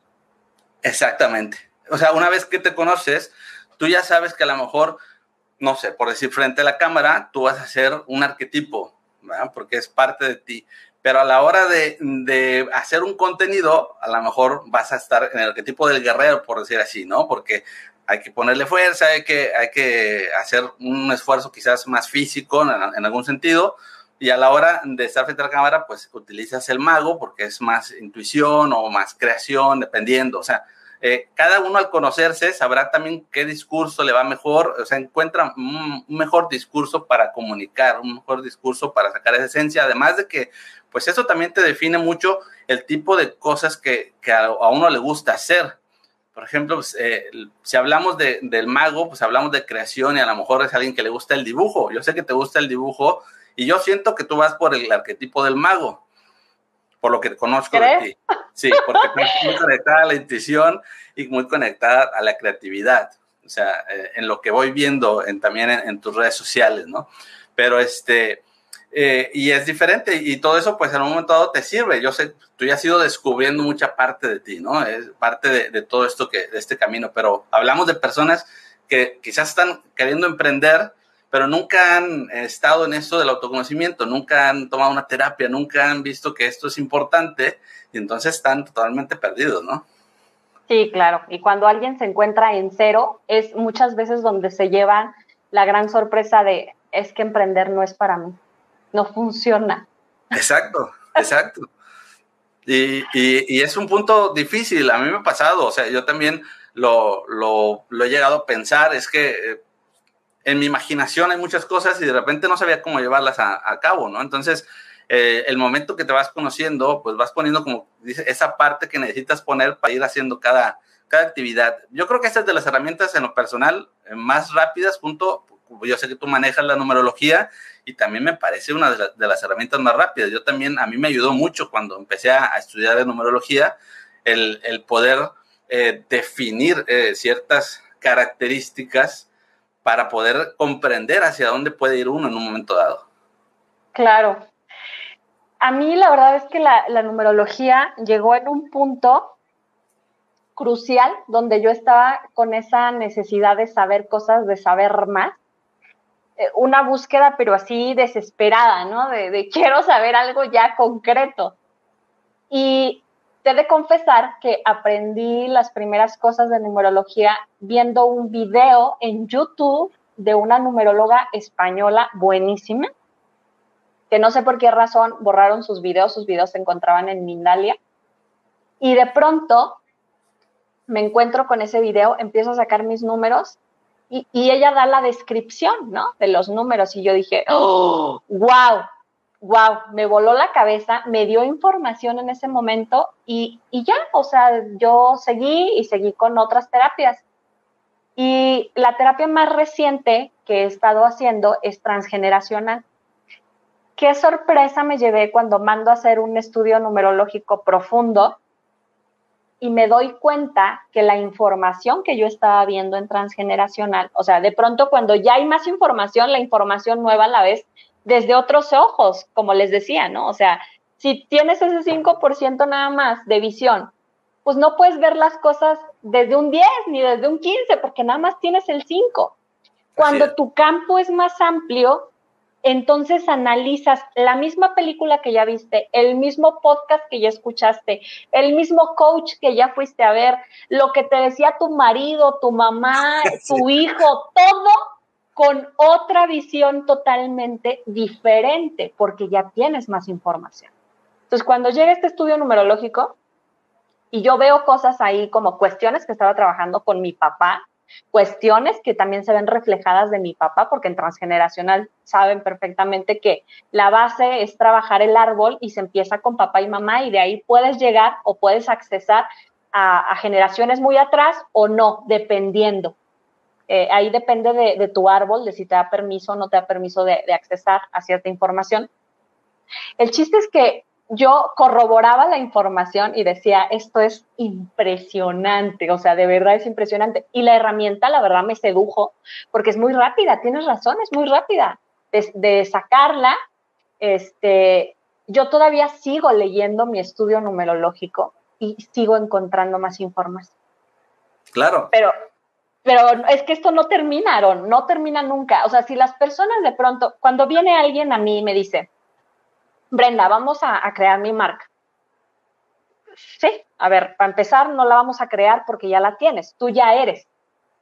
Exactamente. O sea, una vez que te conoces, tú ya sabes que a lo mejor, no sé, por decir frente a la cámara, tú vas a ser un arquetipo, ¿verdad? porque es parte de ti. Pero a la hora de, de, hacer un contenido, a lo mejor vas a estar en el arquetipo del guerrero, por decir así, ¿no? Porque hay que ponerle fuerza, hay que, hay que hacer un esfuerzo quizás más físico en, en algún sentido, y a la hora de estar frente a la cámara, pues utilizas el mago porque es más intuición o más creación, dependiendo. O sea, eh, cada uno al conocerse sabrá también qué discurso le va mejor, o sea, encuentra un, mejor discurso para comunicar, un mejor discurso para sacar esa esencia, además de que, pues eso también te define mucho el tipo de cosas que, que a, a, uno le gusta hacer. Por ejemplo, pues, eh, si hablamos de, del mago, pues hablamos de creación y a lo mejor es alguien que le gusta el dibujo. Yo sé que te gusta el dibujo y yo siento que tú vas por el arquetipo del mago, por lo que conozco de ti. Sí, porque estás muy conectada a la intuición y muy conectada a la creatividad. O sea, eh, en lo que voy viendo en, también en, en, tus redes sociales, ¿no? Pero este, eh, y es diferente y todo eso pues en un momento dado te sirve. Yo sé, tú ya has ido descubriendo mucha parte de ti, ¿no? Es parte de, de todo esto que, de este camino, pero hablamos de personas que quizás están queriendo emprender, pero nunca han estado en esto del autoconocimiento, nunca han tomado una terapia, nunca han visto que esto es importante y entonces están totalmente perdidos, ¿no? Sí, claro. Y cuando alguien se encuentra en cero, es muchas veces donde se llevan la gran sorpresa de, es que emprender no es para mí, no funciona. Exacto, exacto. Y, y, y es un punto difícil, a mí me ha pasado, o sea, yo también lo, lo, lo he llegado a pensar, es que en mi imaginación hay muchas cosas y de repente no sabía cómo llevarlas a, cabo, ¿no? Entonces, eh, el momento que te vas conociendo, pues vas poniendo como esa parte que necesitas poner para ir haciendo cada, cada actividad. Yo creo que esta es de las herramientas en lo personal eh, más rápidas, junto, yo sé que tú manejas la numerología y también me parece una de, la, de, las herramientas más rápidas. Yo también, a mí me ayudó mucho cuando empecé a, estudiar de numerología, el, el poder eh, definir ciertas características para poder comprender hacia dónde puede ir uno en un momento dado. Claro. A mí la verdad es que la, numerología llegó en un punto crucial donde yo estaba con esa necesidad de saber cosas, de saber más. Eh, una búsqueda, pero así desesperada, ¿no? De quiero saber algo ya concreto. Y te de confesar que aprendí las primeras cosas de numerología viendo un video en YouTube de una numeróloga española buenísima, que no sé por qué razón borraron sus videos, sus videos se encontraban en Mindalia. Y de pronto me encuentro con ese video, empiezo a sacar mis números y, y ella da la descripción, ¿no? De los números y yo dije, ¡oh! ¡Wow! Wow, me voló la cabeza, me dio información en ese momento y, y, ya, o sea, yo seguí y seguí con otras terapias. Y la terapia más reciente que he estado haciendo es transgeneracional. Qué sorpresa me llevé cuando mando a hacer un estudio numerológico profundo y me doy cuenta que la información que yo estaba viendo en transgeneracional, o sea, de pronto cuando ya hay más información, la información nueva a la vez desde otros ojos, como les decía, ¿no? O sea, si tienes ese 5% nada más de visión, pues no puedes ver las cosas desde un 10 ni desde un 15, porque nada más tienes el 5. Cuando tu campo es más amplio, entonces analizas la misma película que ya viste, el mismo podcast que ya escuchaste, el mismo coach que ya fuiste a ver, lo que te decía tu marido, tu mamá, [laughs] tu hijo, todo con otra visión totalmente diferente, porque ya tienes más información. Entonces, cuando llega este estudio numerológico y yo veo cosas ahí como cuestiones que estaba trabajando con mi papá, cuestiones que también se ven reflejadas de mi papá, porque en transgeneracional saben perfectamente que la base es trabajar el árbol y se empieza con papá y mamá y de ahí puedes llegar o puedes accesar a, generaciones muy atrás o no, dependiendo. Eh, ahí depende de, tu árbol, de si te da permiso o no te da permiso de, de accesar a cierta información. El chiste es que yo corroboraba la información y decía, esto es impresionante, o sea, de verdad es impresionante. Y la herramienta, la verdad, me sedujo porque es muy rápida, tienes razón, es muy rápida de, sacarla. Este, yo todavía sigo leyendo mi estudio numerológico y sigo encontrando más información. Claro. Pero, pero es que esto no termina, no termina nunca. O sea, si las personas de pronto, cuando viene alguien a mí y me dice, Brenda, vamos a, crear mi marca. Sí, a ver, para empezar, no la vamos a crear porque ya la tienes, tú ya eres.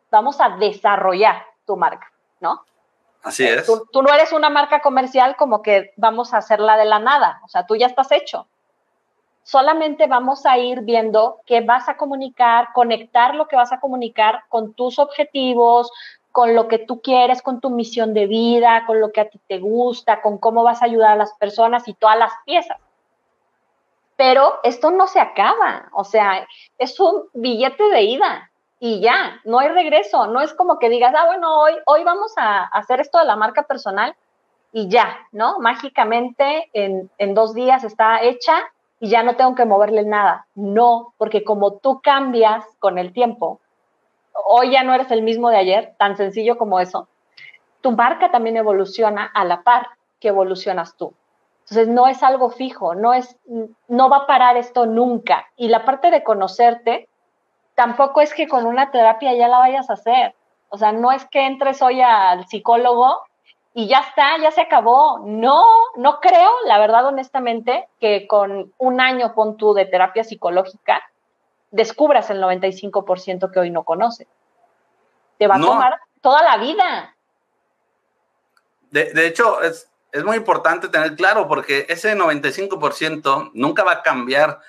Vamos a desarrollar tu marca, ¿no? Así es. Tú, tú, no eres una marca comercial como que vamos a hacerla de la nada, o sea, tú ya estás hecho. Solamente vamos a ir viendo qué vas a comunicar, conectar lo que vas a comunicar con tus objetivos, con lo que tú quieres, con tu misión de vida, con lo que a ti te gusta, con cómo vas a ayudar a las personas y todas las piezas. Pero esto no se acaba, o sea, es un billete de ida y ya, no hay regreso, no es como que digas, ah, bueno, hoy, hoy vamos a hacer esto de la marca personal y ya, ¿no? Mágicamente en, en dos días está hecha y ya no tengo que moverle nada. No, porque como tú cambias con el tiempo, hoy ya no eres el mismo de ayer, tan sencillo como eso, tu marca también evoluciona a la par que evolucionas tú. Entonces no es algo fijo, no es no va a parar esto nunca. Y la parte de conocerte tampoco es que con una terapia ya la vayas a hacer. O sea, no es que entres hoy al psicólogo y ya está, ya se acabó. No, no creo, la verdad honestamente, que con un año pon tú de terapia psicológica descubras el 95% que hoy no conoces. Te va a tomar toda la vida. De, hecho, es, es, muy importante tener claro porque ese 95% nunca va a cambiar.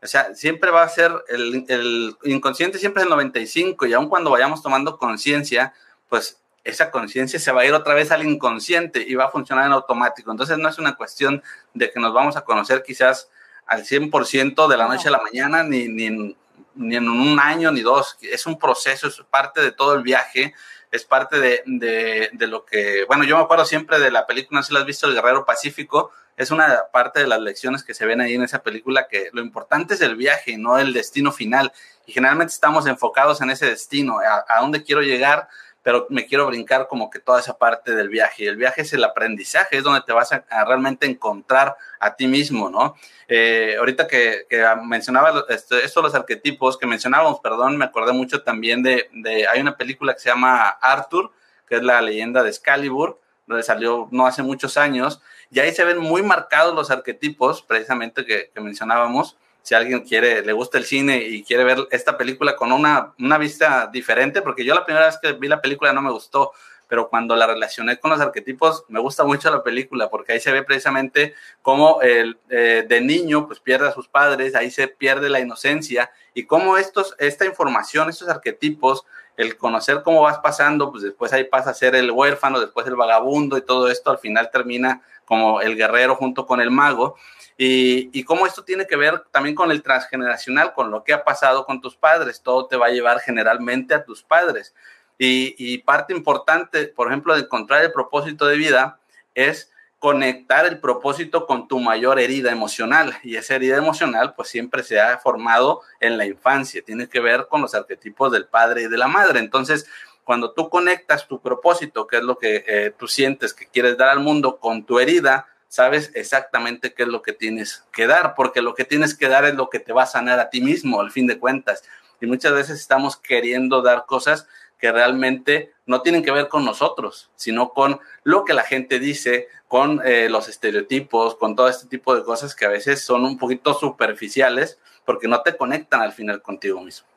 O sea, siempre va a ser el, el inconsciente, siempre es el 95% y aun cuando vayamos tomando conciencia, pues esa conciencia se va a ir otra vez al inconsciente y va a funcionar en automático. Entonces no es una cuestión de que nos vamos a conocer quizás al 100% de la noche a la mañana, ni, ni, ni en un año ni dos, es un proceso, es parte de todo el viaje, es parte de, de, lo que, bueno, yo me acuerdo siempre de la película, no sé si la has visto, El Guerrero Pacífico, es una parte de las lecciones que se ven ahí en esa película, que lo importante es el viaje, no el destino final, y generalmente estamos enfocados en ese destino, a, a dónde quiero llegar, pero me quiero brincar como que toda esa parte del viaje. Y el viaje es el aprendizaje, es donde te vas a, realmente encontrar a ti mismo, ¿no? Eh, ahorita que, mencionaba esto, esto, los arquetipos, que mencionábamos, perdón, me acordé mucho también de, de, hay una película que se llama Arthur, que es la leyenda de Excalibur, donde salió no hace muchos años, y ahí se ven muy marcados los arquetipos, precisamente que, que mencionábamos, si alguien quiere, le gusta el cine y quiere ver esta película con una, una vista diferente, porque yo la primera vez que vi la película no me gustó, pero cuando la relacioné con los arquetipos, me gusta mucho la película, porque ahí se ve precisamente cómo el, eh, de niño pues pierde a sus padres, ahí se pierde la inocencia, y cómo estos, esta información, estos arquetipos, el conocer cómo vas pasando, pues después ahí pasa a ser el huérfano, después el vagabundo y todo esto, al final termina como el guerrero junto con el mago. Y, cómo esto tiene que ver también con el transgeneracional, con lo que ha pasado con tus padres. Todo te va a llevar generalmente a tus padres. Y, parte importante, por ejemplo, de encontrar el propósito de vida es conectar el propósito con tu mayor herida emocional. Y esa herida emocional, pues siempre se ha formado en la infancia. Tiene que ver con los arquetipos del padre y de la madre. Entonces, cuando tú conectas tu propósito, que es lo que eh, tú sientes que quieres dar al mundo, con tu herida, sabes exactamente qué es lo que tienes que dar, porque lo que tienes que dar es lo que te va a sanar a ti mismo, al fin de cuentas. Y muchas veces estamos queriendo dar cosas que realmente no tienen que ver con nosotros, sino con lo que la gente dice, con eh, los estereotipos, con todo este tipo de cosas que a veces son un poquito superficiales porque no te conectan al final contigo mismo.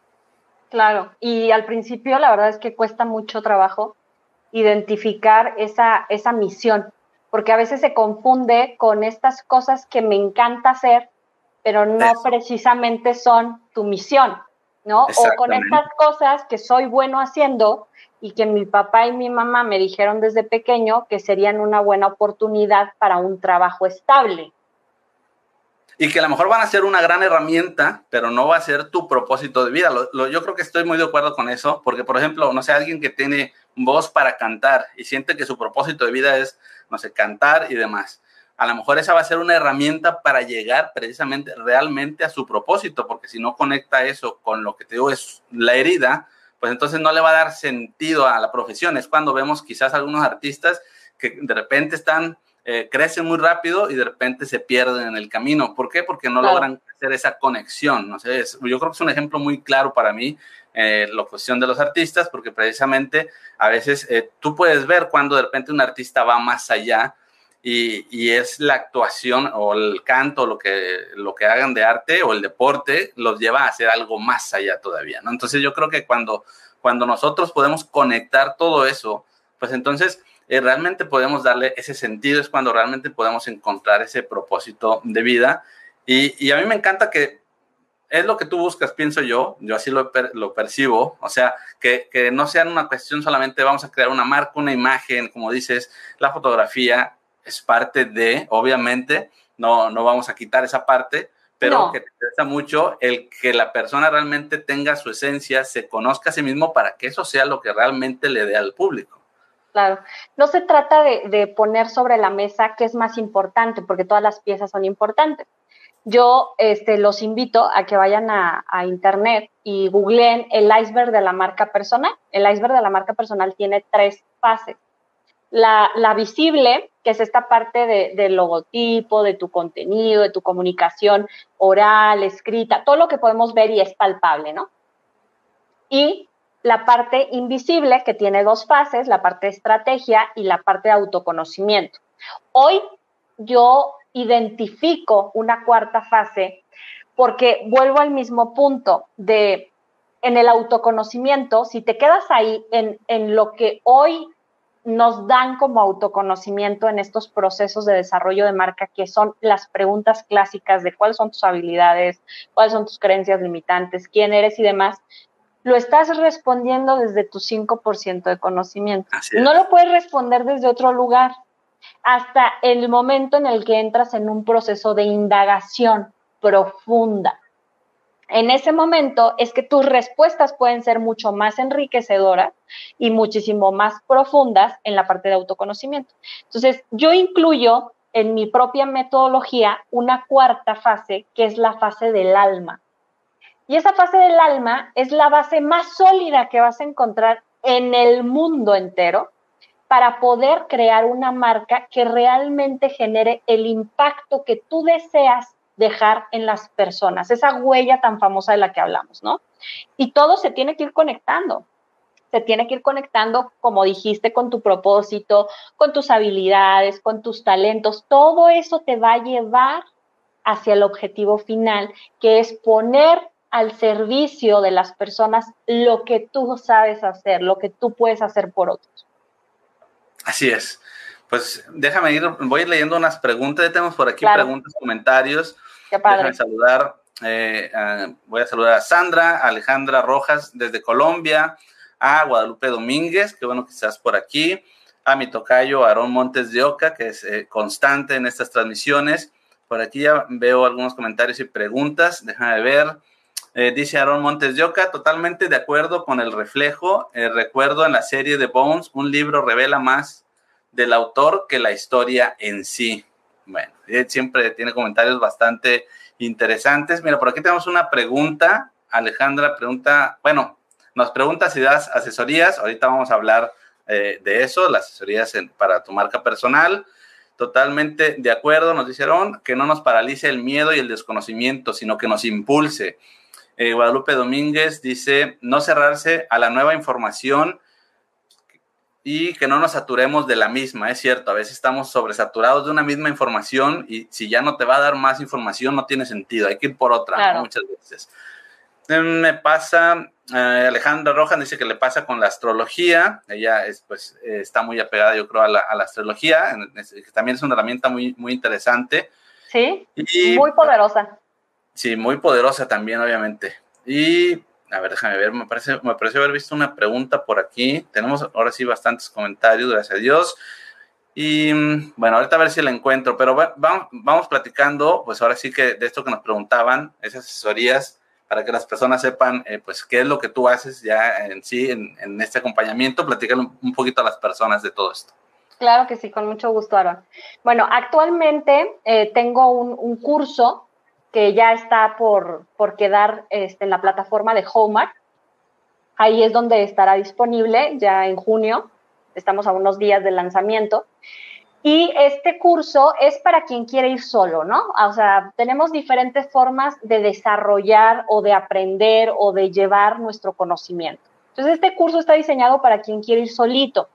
Claro, y al principio la verdad es que cuesta mucho trabajo identificar esa, esa misión, porque a veces se confunde con estas cosas que me encanta hacer, pero no precisamente son tu misión. ¿no? O con estas cosas que soy bueno haciendo y que mi papá y mi mamá me dijeron desde pequeño que serían una buena oportunidad para un trabajo estable. Y que a lo mejor van a ser una gran herramienta, pero no va a ser tu propósito de vida. yo creo que estoy muy de acuerdo con eso, porque por ejemplo, no sé, alguien que tiene voz para cantar y siente que su propósito de vida es, no sé, cantar y demás a lo mejor esa va a ser una herramienta para llegar precisamente realmente a su propósito, porque si no conecta eso con lo que te digo es la herida, pues entonces no le va a dar sentido a la profesión. Es cuando vemos quizás algunos artistas que de repente están, eh, crecen muy rápido y de repente se pierden en el camino. ¿Por qué? Porque no logran hacer esa conexión. No sé, yo creo que es un ejemplo muy claro para mí eh, la cuestión de los artistas, porque precisamente a veces eh, tú puedes ver cuando de repente un artista va más allá y, es la actuación o el canto, lo que, lo que hagan de arte o el deporte, los lleva a hacer algo más allá todavía, ¿no? Entonces yo creo que cuando, cuando nosotros podemos conectar todo eso, pues entonces eh, realmente podemos darle ese sentido, es cuando realmente podemos encontrar ese propósito de vida. Y, y a mí me encanta que es lo que tú buscas, pienso yo, yo así lo, lo percibo, o sea, que, que, no sea una cuestión solamente vamos a crear una marca, una imagen, como dices, la fotografía, es parte de, obviamente, no, no vamos a quitar esa parte, pero que te interesa mucho el que la persona realmente tenga su esencia, se conozca a sí mismo para que eso sea lo que realmente le dé al público. Claro, no se trata de, poner sobre la mesa qué es más importante, porque todas las piezas son importantes. Yo este, los invito a que vayan a, internet y googleen el iceberg de la marca personal. El iceberg de la marca personal tiene tres fases. La, visible, que es esta parte del logotipo, de tu contenido, de tu comunicación oral, escrita, todo lo que podemos ver y es palpable, ¿no? Y la parte invisible, que tiene dos fases, la parte de estrategia y la parte de autoconocimiento. Hoy yo identifico una cuarta fase porque vuelvo al mismo punto de en el autoconocimiento, si te quedas ahí en, en lo que hoy nos dan como autoconocimiento en estos procesos de desarrollo de marca, que son las preguntas clásicas de cuáles son tus habilidades, cuáles son tus creencias limitantes, quién eres y demás, lo estás respondiendo desde tu 5% de conocimiento. No lo puedes responder desde otro lugar hasta el momento en el que entras en un proceso de indagación profunda en ese momento es que tus respuestas pueden ser mucho más enriquecedoras y muchísimo más profundas en la parte de autoconocimiento. Entonces, yo incluyo en mi propia metodología una cuarta fase, que es la fase del alma. Y esa fase del alma es la base más sólida que vas a encontrar en el mundo entero para poder crear una marca que realmente genere el impacto que tú deseas dejar en las personas, esa huella tan famosa de la que hablamos, ¿no? Y todo se tiene que ir conectando. Se tiene que ir conectando, como dijiste, con tu propósito, con tus habilidades, con tus talentos. Todo eso te va a llevar hacia el objetivo final, que es poner al servicio de las personas lo que tú sabes hacer, lo que tú puedes hacer por otros. Así es. Pues déjame ir, voy a ir leyendo unas preguntas, ya tenemos por aquí preguntas, comentarios. Qué padre. saludar, eh, voy a saludar a Sandra, Alejandra Rojas desde Colombia, a Guadalupe Domínguez, que bueno que estás por aquí, a mi tocayo Aarón Montes de Oca, que es eh, constante en estas transmisiones. Por aquí ya veo algunos comentarios y preguntas, déjame ver. Eh, dice Aarón Montes de Oca, totalmente de acuerdo con el reflejo. recuerdo en la serie de Bones, un libro revela más del autor que la historia en sí. Bueno, siempre tiene comentarios bastante interesantes. Mira, por aquí tenemos una pregunta. Alejandra pregunta, bueno, nos pregunta si das asesorías. Ahorita vamos a hablar eh, de eso, las asesorías para tu marca personal. Totalmente de acuerdo, nos dijeron que no nos paralice el miedo y el desconocimiento, sino que nos impulse. Eh, Guadalupe Domínguez dice, no cerrarse a la nueva información y que no nos saturemos de la misma. Es cierto, a veces estamos sobresaturados de una misma información y si ya no te va a dar más información no tiene sentido, hay que ir por otra muchas veces. Eh, me pasa, eh, Alejandra Rojas dice que le pasa con la astrología, ella es, pues, está muy apegada yo creo a la, astrología, que también es una herramienta muy, muy interesante. Sí, muy poderosa. Sí, muy poderosa también, obviamente. Y, a ver, déjame ver, me parece, me pareció haber visto una pregunta por aquí. Tenemos ahora sí bastantes comentarios, gracias a Dios. Y bueno, ahorita a ver si la encuentro, pero vamos, vamos platicando, pues ahora sí que de esto que nos preguntaban, esas asesorías, para que las personas sepan, eh, pues, qué es lo que tú haces ya en sí, en, este acompañamiento, platicar un poquito a las personas de todo esto. Claro que sí, con mucho gusto, Aaron. Bueno, actualmente eh, tengo un, un, curso que ya está por, por quedar este, en la plataforma de Hallmark. Ahí es donde estará disponible ya en junio. Estamos a unos días del lanzamiento. Y este curso es para quien quiere ir solo, ¿no? O sea, tenemos diferentes formas de desarrollar o de aprender o de llevar nuestro conocimiento. Entonces, este curso está diseñado para quien quiere ir solito.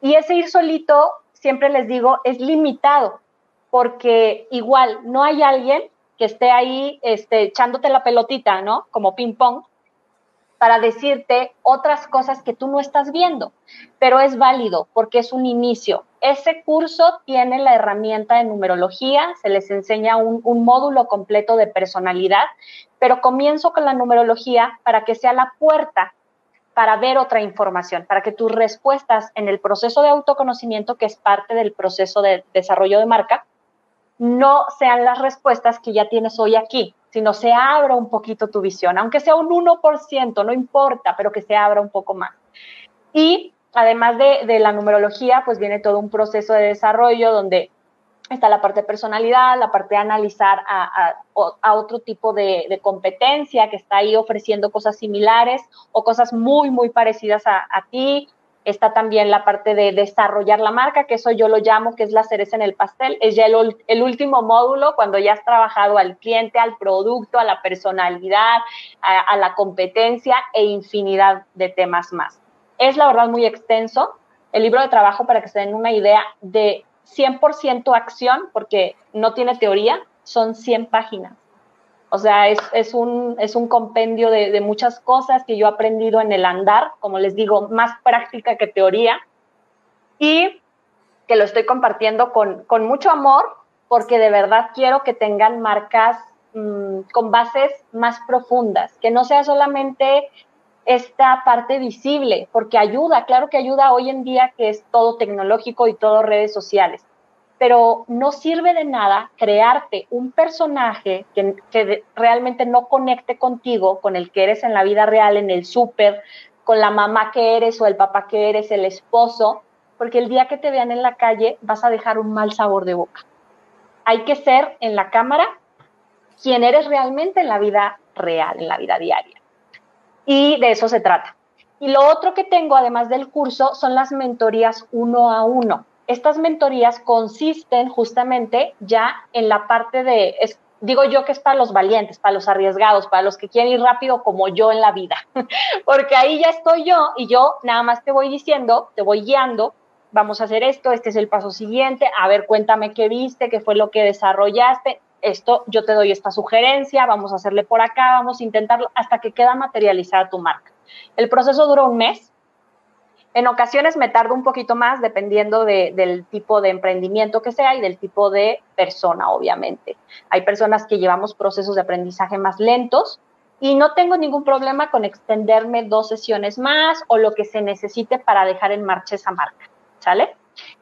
Y ese ir solito, siempre les digo, es limitado, porque igual no hay alguien que esté ahí este, echándote la pelotita, ¿no? Como ping pong, para decirte otras cosas que tú no estás viendo, pero es válido porque es un inicio. Ese curso tiene la herramienta de numerología, se les enseña un, un módulo completo de personalidad, pero comienzo con la numerología para que sea la puerta para ver otra información, para que tus respuestas en el proceso de autoconocimiento, que es parte del proceso de desarrollo de marca, no sean las respuestas que ya tienes hoy aquí, sino se abra un poquito tu visión, aunque sea un 1%, no importa, pero que se abra un poco más. Y además de, la numerología, pues viene todo un proceso de desarrollo donde está la parte de personalidad, la parte de analizar a, otro tipo de, de, competencia que está ahí ofreciendo cosas similares o cosas muy, muy parecidas a, ti, Está también la parte de desarrollar la marca, que eso yo lo llamo que es la cereza en el pastel. Es ya el, último módulo cuando ya has trabajado al cliente, al producto, a la personalidad, a, la competencia e infinidad de temas más. Es la verdad muy extenso. El libro de trabajo, para que se den una idea, de 100% acción, porque no tiene teoría, son 100 páginas. O sea, es, un, es un compendio de, muchas cosas que yo he aprendido en el andar, como les digo, más práctica que teoría, y que lo estoy compartiendo con, mucho amor, porque de verdad quiero que tengan marcas mm, con bases más profundas, que no sea solamente esta parte visible, porque ayuda, claro que ayuda hoy en día que es todo tecnológico y todo redes sociales, pero no sirve de nada crearte un personaje que, realmente no conecte contigo, con el que eres en la vida real, en el súper, con la mamá que eres o el papá que eres, el esposo, porque el día que te vean en la calle vas a dejar un mal sabor de boca. Hay que ser en la cámara quien eres realmente en la vida real, en la vida diaria. Y de eso se trata. Y lo otro que tengo, además del curso, son las mentorías uno a uno estas mentorías consisten justamente ya en la parte de, digo yo que es para los valientes, para los arriesgados, para los que quieren ir rápido como yo en la vida, [laughs] porque ahí ya estoy yo y yo nada más te voy diciendo, te voy guiando, vamos a hacer esto, este es el paso siguiente, a ver, cuéntame qué viste, qué fue lo que desarrollaste, esto, yo te doy esta sugerencia, vamos a hacerle por acá, vamos a intentarlo hasta que queda materializada tu marca. El proceso dura un mes, en ocasiones me tardo un poquito más dependiendo del tipo de emprendimiento que sea y del tipo de persona, obviamente. Hay personas que llevamos procesos de aprendizaje más lentos y no tengo ningún problema con extenderme dos sesiones más o lo que se necesite para dejar en marcha esa marca, ¿sale?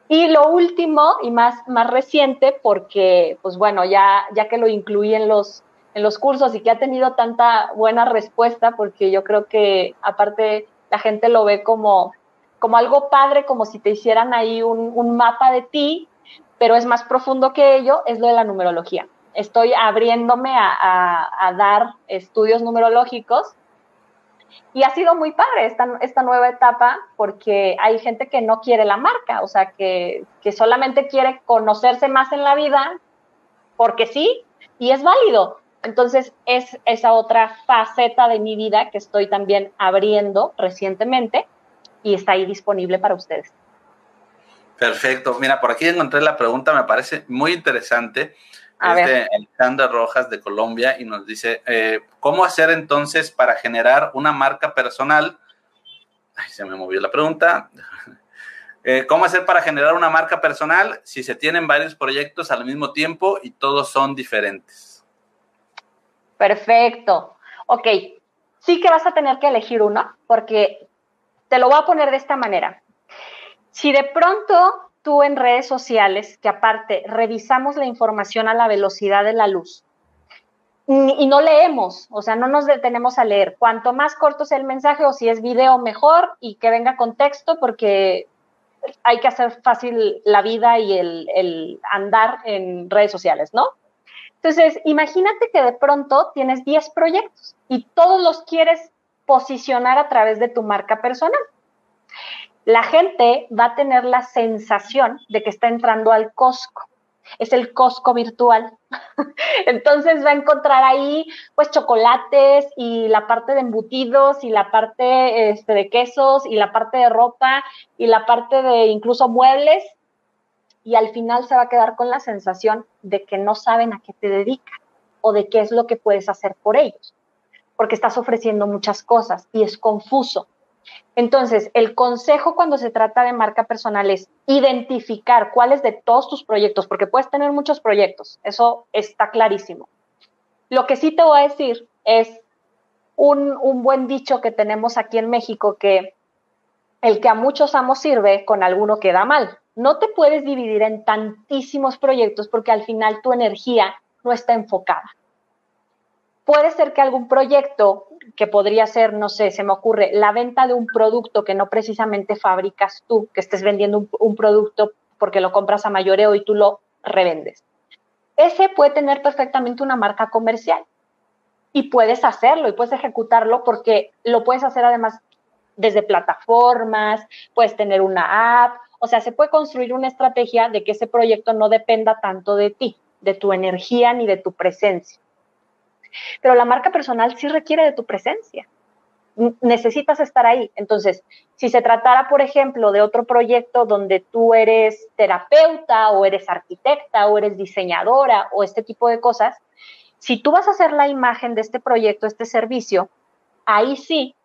Y lo último y más, más reciente, porque, pues bueno, ya, ya que lo incluí en los, en los cursos y que ha tenido tanta buena respuesta, porque yo creo que aparte la gente lo ve como como algo padre, como si te hicieran ahí un, mapa de ti, pero es más profundo que ello, es lo de la numerología. Estoy abriéndome a, dar estudios numerológicos y ha sido muy padre esta, esta, nueva etapa porque hay gente que no quiere la marca, o sea, que, que solamente quiere conocerse más en la vida porque sí, y es válido. Entonces, es esa otra faceta de mi vida que estoy también abriendo recientemente y está ahí disponible para ustedes. Perfecto. Mira, por aquí encontré la pregunta, me parece muy interesante. es de Alejandra Rojas de Colombia y nos dice, eh, ¿cómo hacer entonces para generar una marca personal? Ay, se me movió la pregunta. [laughs] Eh, ¿Cómo hacer para generar una marca personal si se tienen varios proyectos al mismo tiempo y todos son diferentes? Perfecto. Ok, sí que vas a tener que elegir uno porque te lo voy a poner de esta manera. Si de pronto tú en redes sociales, que aparte revisamos la información a la velocidad de la luz, y no leemos, o sea, no nos detenemos a leer. Cuanto más corto sea el mensaje o si es video, mejor y que venga con texto porque hay que hacer fácil la vida y el, el andar en redes sociales, ¿no? Entonces, imagínate que de pronto tienes 10 proyectos y todos los quieres posicionar a través de tu marca personal. La gente va a tener la sensación de que está entrando al Costco. Es el Costco virtual. [laughs] Entonces va a encontrar ahí pues chocolates y la parte de embutidos y la parte este, de quesos y la parte de ropa y la parte de incluso muebles y al final se va a quedar con la sensación de que no saben a qué te dedicas o de qué es lo que puedes hacer por ellos porque estás ofreciendo muchas cosas y es confuso. Entonces, el consejo cuando se trata de marca personal es identificar cuáles de todos tus proyectos, porque puedes tener muchos proyectos, eso está clarísimo. Lo que sí te voy a decir es un, buen dicho que tenemos aquí en México, que el que a muchos amos sirve, con alguno queda mal. No te puedes dividir en tantísimos proyectos porque al final tu energía no está enfocada. Puede ser que algún proyecto que podría ser, no sé, se me ocurre, la venta de un producto que no precisamente fabricas tú, que estés vendiendo un, producto porque lo compras a mayoreo y tú lo revendes. Ese puede tener perfectamente una marca comercial y puedes hacerlo y puedes ejecutarlo porque lo puedes hacer además desde plataformas, puedes tener una app, o sea, se puede construir una estrategia de que ese proyecto no dependa tanto de ti, de tu energía ni de tu presencia. Pero la marca personal sí requiere de tu presencia. Necesitas estar ahí. Entonces, si se tratara, por ejemplo, de otro proyecto donde tú eres terapeuta o eres arquitecta o eres diseñadora o este tipo de cosas, si tú vas a hacer la imagen de este proyecto, este servicio, ahí sí,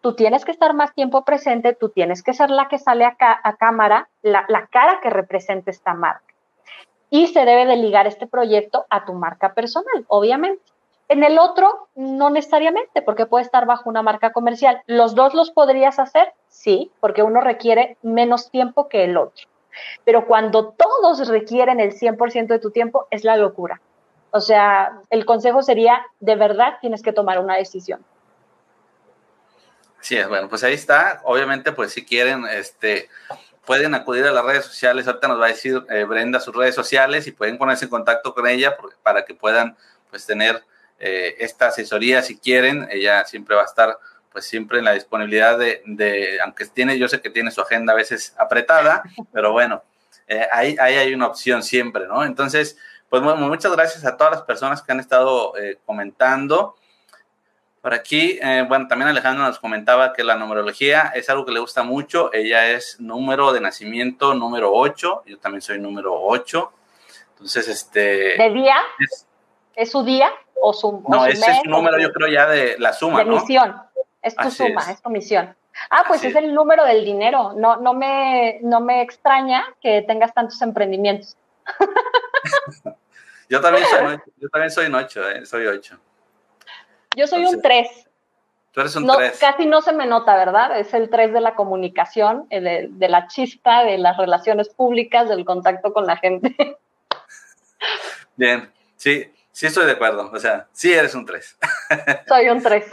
tú tienes que estar más tiempo presente, tú tienes que ser la que sale a cámara, la, cara que representa esta marca. Y se debe de ligar este proyecto a tu marca personal, obviamente. En el otro, no necesariamente, porque puede estar bajo una marca comercial. ¿Los dos los podrías hacer? Sí, porque uno requiere menos tiempo que el otro. Pero cuando todos requieren el 100% de tu tiempo, es la locura. O sea, el consejo sería, de verdad, tienes que tomar una decisión. Sí, bueno, pues ahí está. Obviamente, pues si quieren, este, pueden acudir a las redes sociales. Ahorita nos va a decir eh, Brenda sus redes sociales y pueden ponerse en contacto con ella para que puedan, pues, tener eh, esta asesoría si quieren. Ella siempre va a estar pues siempre en la disponibilidad de, aunque tiene, yo sé que tiene su agenda a veces apretada, [laughs] pero bueno, eh, ahí, hay una opción siempre, ¿no? Entonces, pues muchas gracias a todas las personas que han estado eh, comentando. Por aquí, bueno, también Alejandro nos comentaba que la numerología es algo que le gusta mucho. Ella es número de nacimiento número 8, yo también soy número 8. Entonces, este... ¿De día? ¿Es su día? O su, no, ese es su número, yo creo ya de la suma, de misión. Es tu suma, es. tu misión. Ah, pues es, el número del dinero. No, no, me, no me extraña que tengas tantos emprendimientos. [laughs] yo, también soy, [laughs] yo también soy un 8, eh, soy 8. Yo soy un 3. Tú eres un 3. Casi no se me nota, ¿verdad? Es el 3 de la comunicación, eh, de, de la chispa, de las relaciones públicas, del contacto con la gente. Bien, sí. Sí, estoy de acuerdo. O sea, sí eres un 3. [laughs] Soy un 3.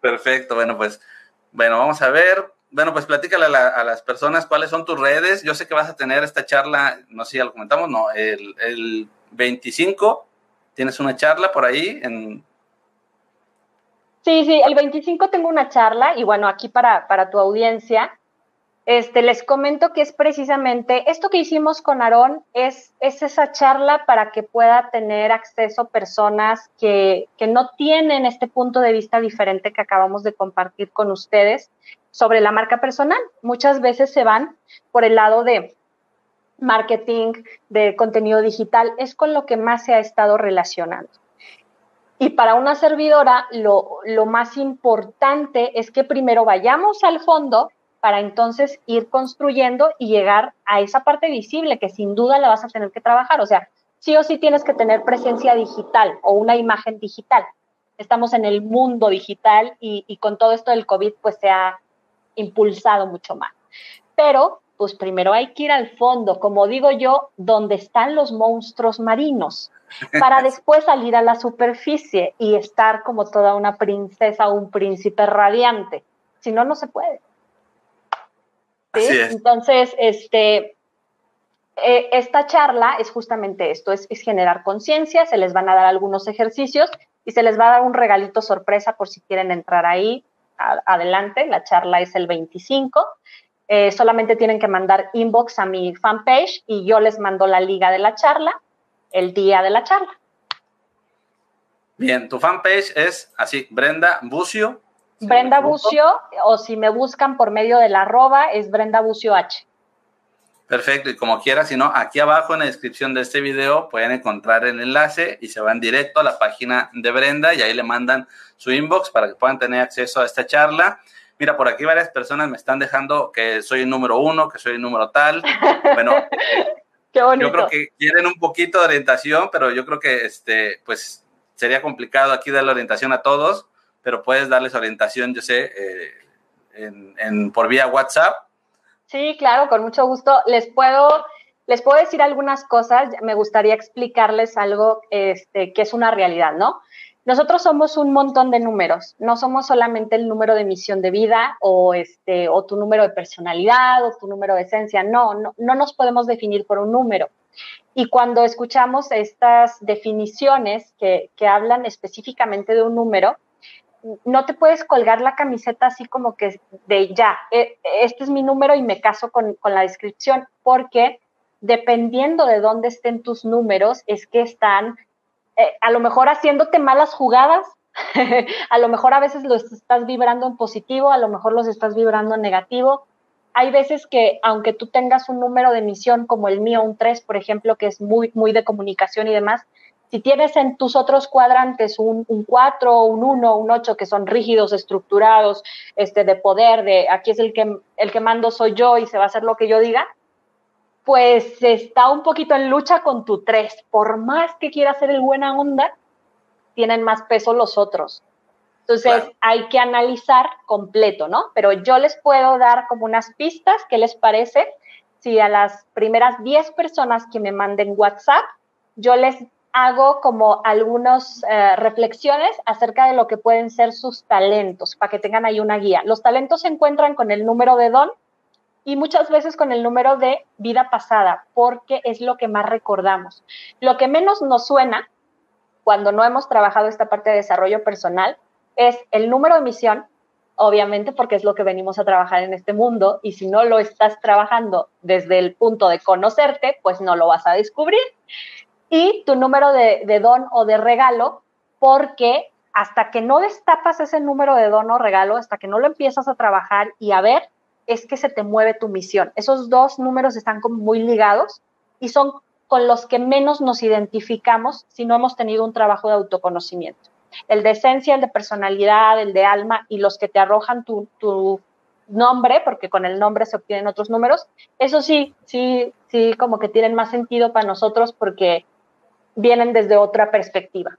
Perfecto. Bueno, pues, bueno, vamos a ver. bueno, pues platícale a, las personas cuáles son tus redes. Yo sé que vas a tener esta charla, no sé si ya lo comentamos, no, el, el 25 tienes una charla por ahí en... Sí, sí, el 25 tengo una charla y bueno, aquí para, para tu audiencia, este, les comento que es precisamente esto que hicimos con Aarón, es, es esa charla para que pueda tener acceso personas que, no tienen este punto de vista diferente que acabamos de compartir con ustedes sobre la marca personal. Muchas veces se van por el lado de marketing, de contenido digital, es con lo que más se ha estado relacionando. Y para una servidora, lo más importante es que primero vayamos al fondo para entonces ir construyendo y llegar a esa parte visible que sin duda la vas a tener que trabajar. O sea, sí o sí tienes que tener presencia digital o una imagen digital. Estamos en el mundo digital y, con todo esto del COVID pues se ha impulsado mucho más. Pero pues primero hay que ir al fondo, como digo yo, donde están los monstruos marinos, para [laughs] después salir a la superficie y estar como toda una princesa o un príncipe radiante. Si no, no se puede. Entonces, este, eh, esta charla es justamente esto, es, generar conciencia, se les van a dar algunos ejercicios y se les va a dar un regalito sorpresa por si quieren entrar ahí. adelante, la charla es el 25. Eh, solamente tienen que mandar inbox a mi fanpage y yo les mando la liga de la charla el día de la charla. Bien, tu fanpage es así, Brenda Bucio Brenda Bucio, o si me buscan por medio de la arroba, es Brenda Bucio H. Perfecto, y como quiera, si no, aquí abajo en la descripción de este video pueden encontrar el enlace y se van directo a la página de Brenda y ahí le mandan su inbox para que puedan tener acceso a esta charla. Mira, por aquí varias personas me están dejando que soy el número uno, que soy el número tal. [laughs] Bueno, [laughs] Qué yo creo que quieren un poquito de orientación, pero yo creo que este, pues sería complicado aquí dar la orientación a todos pero puedes darles orientación, yo sé, eh, por vía WhatsApp. Sí, claro, con mucho gusto. Les puedo, les puedo decir algunas cosas. Me gustaría explicarles algo este, que es una realidad, ¿no? Nosotros somos un montón de números, no somos solamente el número de misión de vida o, este, o tu número de personalidad o tu número de esencia, no, no, no nos podemos definir por un número. Y cuando escuchamos estas definiciones que hablan específicamente de un número, no te puedes colgar la camiseta así como que de ya, e, este es mi número y me caso con, la descripción, porque dependiendo de dónde estén tus números, es que están eh, a lo mejor haciéndote malas jugadas, [laughs] a lo mejor a veces los estás vibrando en positivo, a lo mejor los estás vibrando en negativo. Hay veces que aunque tú tengas un número de emisión como el mío, un 3, por ejemplo, que es muy, muy de comunicación y demás, si tienes en tus otros cuadrantes un, un 4, un 1, un 8 que son rígidos, estructurados, este, de poder, de aquí es el que, el que mando soy yo y se va a hacer lo que yo diga, pues está un poquito en lucha con tu 3. Por más que quiera hacer el buena onda, tienen más peso los otros. Entonces hay que analizar completo, ¿no? Pero yo les puedo dar como unas pistas, ¿qué les parece? Si a las primeras 10 personas que me manden WhatsApp, yo les hago como algunas eh, reflexiones acerca de lo que pueden ser sus talentos, para que tengan ahí una guía. Los talentos se encuentran con el número de don y muchas veces con el número de vida pasada, porque es lo que más recordamos. Lo que menos nos suena cuando no hemos trabajado esta parte de desarrollo personal es el número de misión, obviamente porque es lo que venimos a trabajar en este mundo y si no lo estás trabajando desde el punto de conocerte, pues no lo vas a descubrir y tu número de, don o de regalo, porque hasta que no destapas ese número de don o regalo, hasta que no lo empiezas a trabajar y a ver, es que se te mueve tu misión. Esos dos números están muy ligados y son con los que menos nos identificamos si no hemos tenido un trabajo de autoconocimiento. El de esencia, el de personalidad, el de alma y los que te arrojan tu, tu nombre, porque con el nombre se obtienen otros números, eso sí, sí, sí, como que tienen más sentido para nosotros porque vienen desde otra perspectiva.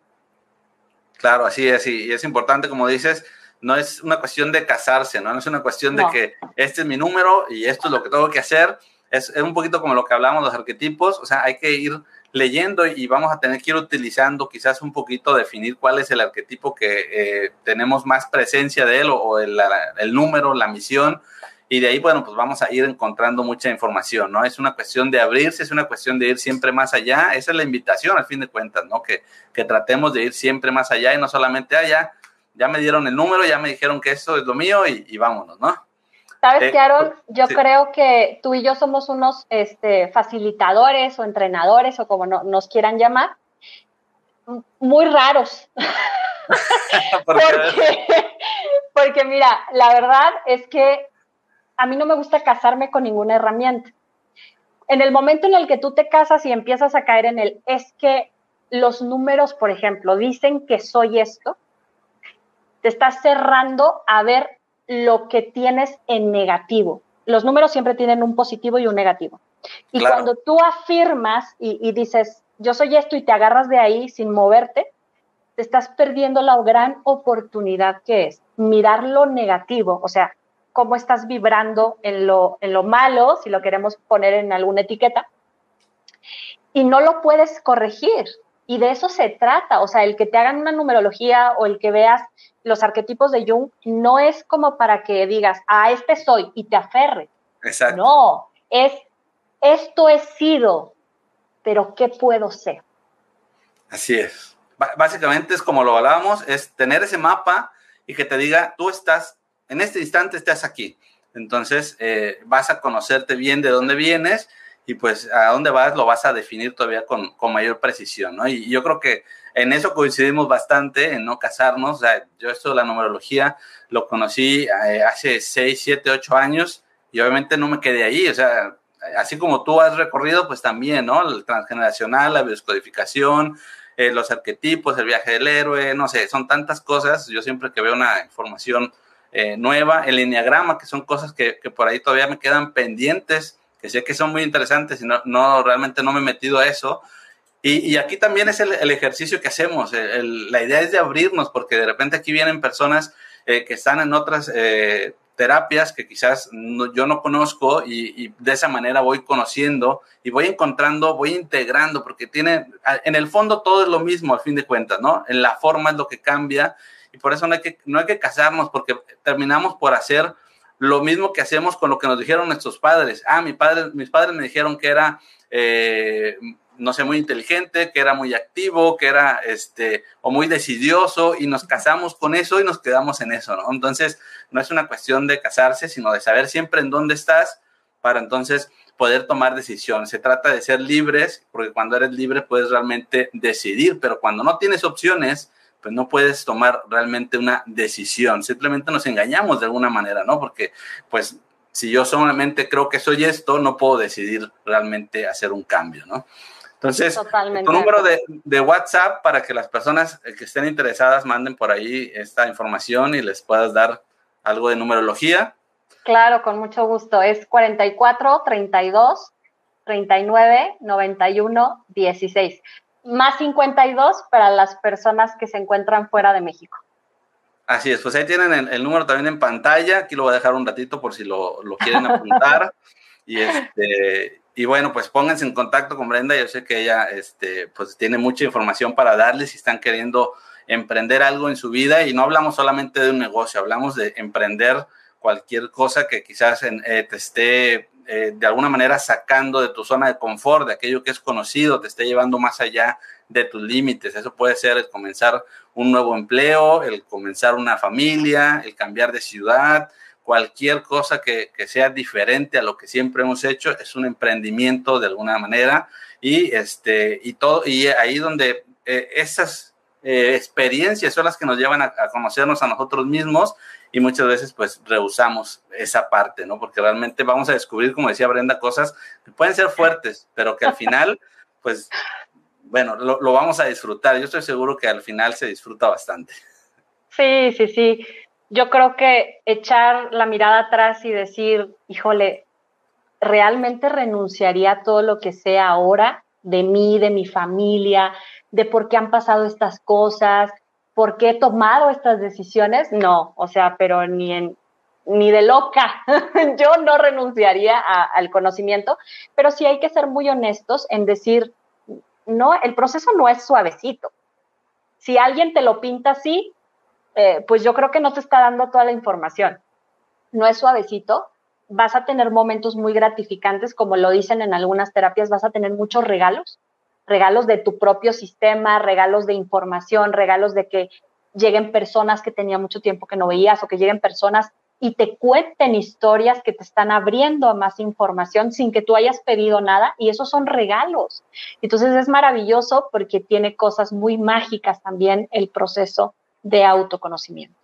Claro, así es, y es importante, como dices, no es una cuestión de casarse, ¿no? No es una cuestión de que este es mi número y esto es lo que tengo que hacer. Es, un poquito como lo que hablamos, los arquetipos, o sea, hay que ir leyendo y vamos a tener que ir utilizando quizás un poquito, definir cuál es el arquetipo que eh, tenemos más presencia de él o, el, el, número, la misión, y de ahí, bueno, pues vamos a ir encontrando mucha información, ¿no? Es una cuestión de abrirse, es una cuestión de ir siempre más allá, esa es la invitación al fin de cuentas, ¿no? Que, que tratemos de ir siempre más allá y no solamente allá, ya me dieron el número, ya me dijeron que esto es lo mío y, vámonos, ¿no? Sabes, eh, Aaron, yo creo que tú y yo somos unos este, facilitadores o entrenadores o como nos quieran llamar, muy raros. [laughs] [laughs] porque, porque mira, la verdad es que a mí no me gusta casarme con ninguna herramienta. En el momento en el que tú te casas y empiezas a caer en el, es que los números, por ejemplo, dicen que soy esto, te estás cerrando a ver lo que tienes en negativo. Los números siempre tienen un positivo y un negativo. Y cuando tú afirmas y, y dices, yo soy esto y te agarras de ahí sin moverte, te estás perdiendo la gran oportunidad que es mirar lo negativo. O sea, cómo estás vibrando en lo, en lo malo, si lo queremos poner en alguna etiqueta, y no lo puedes corregir. Y de eso se trata, o sea, el que te hagan una numerología o el que veas los arquetipos de Jung no es como para que digas, ah, este soy y te aferre. Exacto. No, es, esto he sido, pero ¿qué puedo ser? Así es. básicamente es como lo hablábamos, es tener ese mapa y que te diga, tú estás en este instante estás aquí. Entonces eh, vas a conocerte bien de dónde vienes y pues a dónde vas lo vas a definir todavía con, mayor precisión, ¿no? Y yo creo que en eso coincidimos bastante, en no casarnos. O sea, yo esto de la numerología lo conocí eh, hace 6, 7, 8 años y obviamente no me quedé ahí. O sea, así como tú has recorrido, pues también, ¿no? El transgeneracional, la bioscodificación, eh, los arquetipos, el viaje del héroe, no sé, son tantas cosas. Yo siempre que veo una información eh, nueva, el enneagrama, que son cosas que, por ahí todavía me quedan pendientes, que sé que son muy interesantes y no, realmente no me he metido a eso. Y, aquí también es el, ejercicio que hacemos. la idea es de abrirnos, porque de repente aquí vienen personas eh, que están en otras eh, terapias que quizás yo no conozco y, y, de esa manera voy conociendo y voy encontrando, voy integrando, porque tiene, en el fondo todo es lo mismo al fin de cuentas, ¿no? En la forma es lo que cambia y por eso no hay que, no hay que casarnos porque terminamos por hacer lo mismo que hacemos con lo que nos dijeron nuestros padres. Ah, mi padre, mis padres me dijeron que era, eh, no sé, muy inteligente, que era muy activo, que era, este, o muy decidioso, y nos casamos con eso y nos quedamos en eso, ¿no? Entonces, no es una cuestión de casarse, sino de saber siempre en dónde estás para entonces poder tomar decisiones. Se trata de ser libres, porque cuando eres libre puedes realmente decidir, pero cuando no tienes opciones, pues no puedes tomar realmente una decisión, simplemente nos engañamos de alguna manera, ¿no? Porque pues si yo solamente creo que soy esto, no puedo decidir realmente hacer un cambio, ¿no? Entonces, tu número de, de, WhatsApp para que las personas que estén interesadas manden por ahí esta información y les puedas dar algo de numerología. Claro, con mucho gusto. Es 44 32 39 91 16 más 52 para las personas que se encuentran fuera de México. Así es, pues ahí tienen el, número también en pantalla, aquí lo voy a dejar un ratito por si lo, quieren apuntar. [laughs] y, este, y bueno, pues pónganse en contacto con Brenda, yo sé que ella este, pues tiene mucha información para darles si están queriendo emprender algo en su vida y no hablamos solamente de un negocio, hablamos de emprender cualquier cosa que quizás eh, te esté eh, de alguna manera sacando de tu zona de confort, de aquello que es conocido, te esté llevando más allá de tus límites. Eso puede ser el comenzar un nuevo empleo, el comenzar una familia, el cambiar de ciudad, cualquier cosa que, sea diferente a lo que siempre hemos hecho es un emprendimiento de alguna manera y este y todo y ahí donde eh, esas eh, experiencias son las que nos llevan a, conocernos a nosotros mismos y muchas veces pues rehusamos esa parte, ¿no? Porque realmente vamos a descubrir, como decía Brenda, cosas que pueden ser fuertes, pero que al final, [laughs] pues, bueno, lo, lo vamos a disfrutar. Yo estoy seguro que al final se disfruta bastante. Sí, sí, sí. Yo creo que echar la mirada atrás y decir, híjole, realmente renunciaría a todo lo que sea ahora de mí, de mi familia, de por qué han pasado estas cosas, por qué he tomado estas decisiones, no, o sea, pero ni ni de loca, [laughs] yo no renunciaría al conocimiento, pero sí hay que ser muy honestos en decir, no, el proceso no es suavecito. Si alguien te lo pinta así, eh, pues yo creo que no te está dando toda la información. No es suavecito, vas a tener momentos muy gratificantes, como lo dicen en algunas terapias, vas a tener muchos regalos, regalos de tu propio sistema, regalos de información, regalos de que lleguen personas que tenía mucho tiempo que no veías o que lleguen personas y te cuenten historias que te están abriendo a más información sin que tú hayas pedido nada y esos son regalos. Entonces es maravilloso porque tiene cosas muy mágicas también el proceso de autoconocimiento.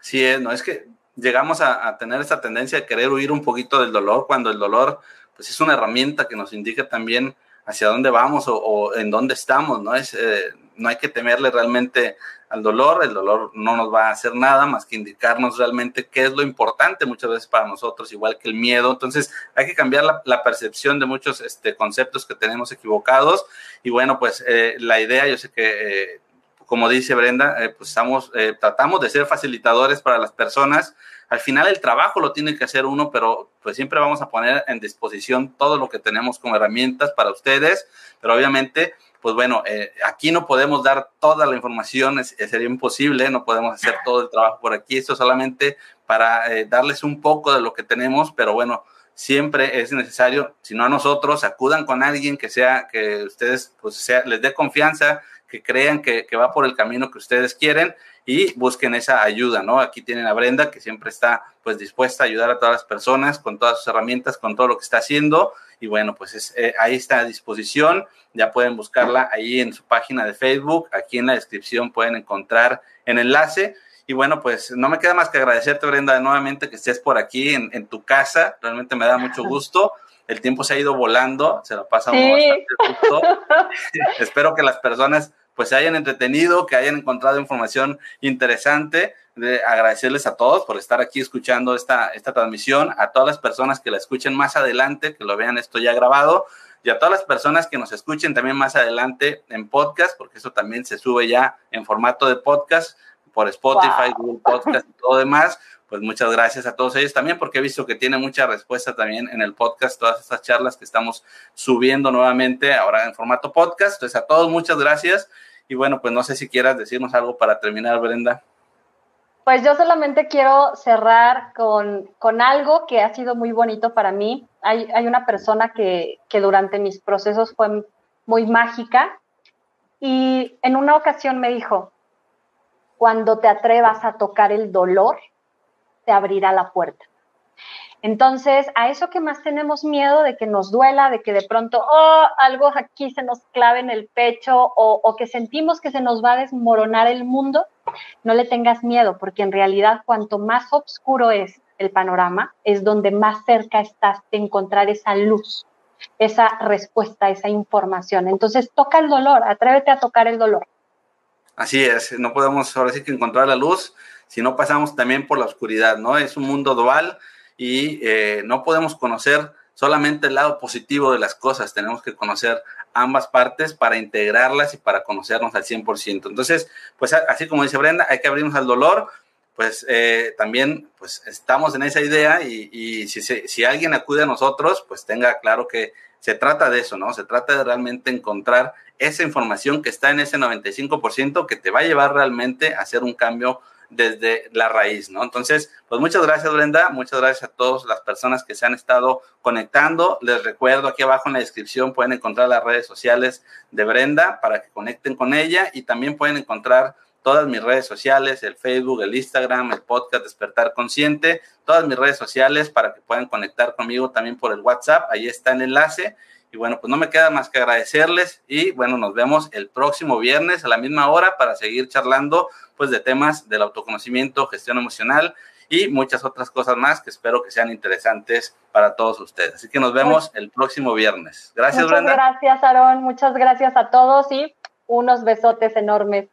Sí, es, no es que llegamos a, tener esta tendencia de querer huir un poquito del dolor cuando el dolor pues es una herramienta que nos indica también hacia dónde vamos o, en dónde estamos, ¿no? Es, eh, no hay que temerle realmente al dolor, el dolor no nos va a hacer nada más que indicarnos realmente qué es lo importante muchas veces para nosotros, igual que el miedo. Entonces hay que cambiar la, percepción de muchos este, conceptos que tenemos equivocados. Y bueno, pues eh, la idea, yo sé que, eh, como dice Brenda, pues estamos, tratamos de ser facilitadores para las personas. Al final el trabajo lo tiene que hacer uno, pero pues siempre vamos a poner en disposición todo lo que tenemos como herramientas para ustedes, pero obviamente pues bueno, eh, aquí no podemos dar toda la información, sería imposible, no podemos hacer todo el trabajo por aquí, esto solamente para eh, darles un poco de lo que tenemos, pero bueno, siempre es necesario, si no a nosotros, acudan con alguien que sea, que ustedes, pues sea, les dé confianza, que crean que, que va por el camino que ustedes quieren y busquen esa ayuda, ¿no? Aquí tienen a Brenda, que siempre está pues dispuesta a ayudar a todas las personas con todas sus herramientas, con todo lo que está haciendo y bueno, pues es, eh, ahí está a disposición. Ya pueden buscarla ahí en su página de Facebook. Aquí en la descripción pueden encontrar el enlace. Y bueno, pues no me queda más que agradecerte, Brenda, nuevamente que estés por aquí en, tu casa. Realmente me da mucho gusto. El tiempo se ha ido volando, se lo pasamos bastante gusto. [laughs] Espero que las personas pues se hayan entretenido, que hayan encontrado información interesante. De agradecerles a todos por estar aquí escuchando esta, esta transmisión, a todas las personas que la escuchen más adelante, que lo vean esto ya grabado, y a todas las personas que nos escuchen también más adelante en podcast, porque eso también se sube ya en formato de podcast por Spotify, Google Podcast y todo demás pues muchas gracias a todos ellos también, porque he visto que tiene mucha respuesta también en el podcast, todas estas charlas que estamos subiendo nuevamente ahora en formato podcast. Entonces, a todos muchas gracias. Y bueno, pues no sé si quieras decirnos algo para terminar, Brenda. Pues yo solamente quiero cerrar con, con algo que ha sido muy bonito para mí. Hay, hay una persona que, que durante mis procesos fue muy mágica y en una ocasión me dijo, cuando te atrevas a tocar el dolor, te abrirá la puerta. Entonces, a eso que más tenemos miedo de que nos duela, de que de pronto, oh, algo aquí se nos clave en el pecho o, que sentimos que se nos va a desmoronar el mundo, no le tengas miedo, porque en realidad cuanto más oscuro es el panorama, es donde más cerca estás de encontrar esa luz, esa respuesta, esa información. Entonces, toca el dolor, atrévete a tocar el dolor. Así es, no podemos ahora sí que encontrar la luz si no pasamos también por la oscuridad, ¿no? Es un mundo dual y eh, no podemos conocer solamente el lado positivo de las cosas, tenemos que conocer ambas partes para integrarlas y para conocernos al 100%. Entonces, pues así como dice Brenda, hay que abrirnos al dolor, pues eh, también pues estamos en esa idea y, si, si, alguien acude a nosotros, pues tenga claro que se trata de eso, ¿no? Se trata de realmente encontrar esa información que está en ese 95% que te va a llevar realmente a hacer un cambio desde la raíz, ¿no? Entonces, pues muchas gracias, Brenda. Muchas gracias a todas las personas que se han estado conectando. Les recuerdo aquí abajo en la descripción pueden encontrar las redes sociales de Brenda para que conecten con ella y también pueden encontrar todas mis redes sociales, el Facebook, el Instagram, el podcast Despertar Consciente, todas mis redes sociales para que puedan conectar conmigo también por el WhatsApp. Ahí está el enlace. Y bueno, pues no me queda más que agradecerles y bueno, nos vemos el próximo viernes a la misma hora para seguir charlando pues de temas del autoconocimiento, gestión emocional y muchas otras cosas más que espero que sean interesantes para todos ustedes. Así que nos vemos el próximo viernes. Gracias, Muchas gracias, Aarón. Muchas gracias a todos y unos besotes enormes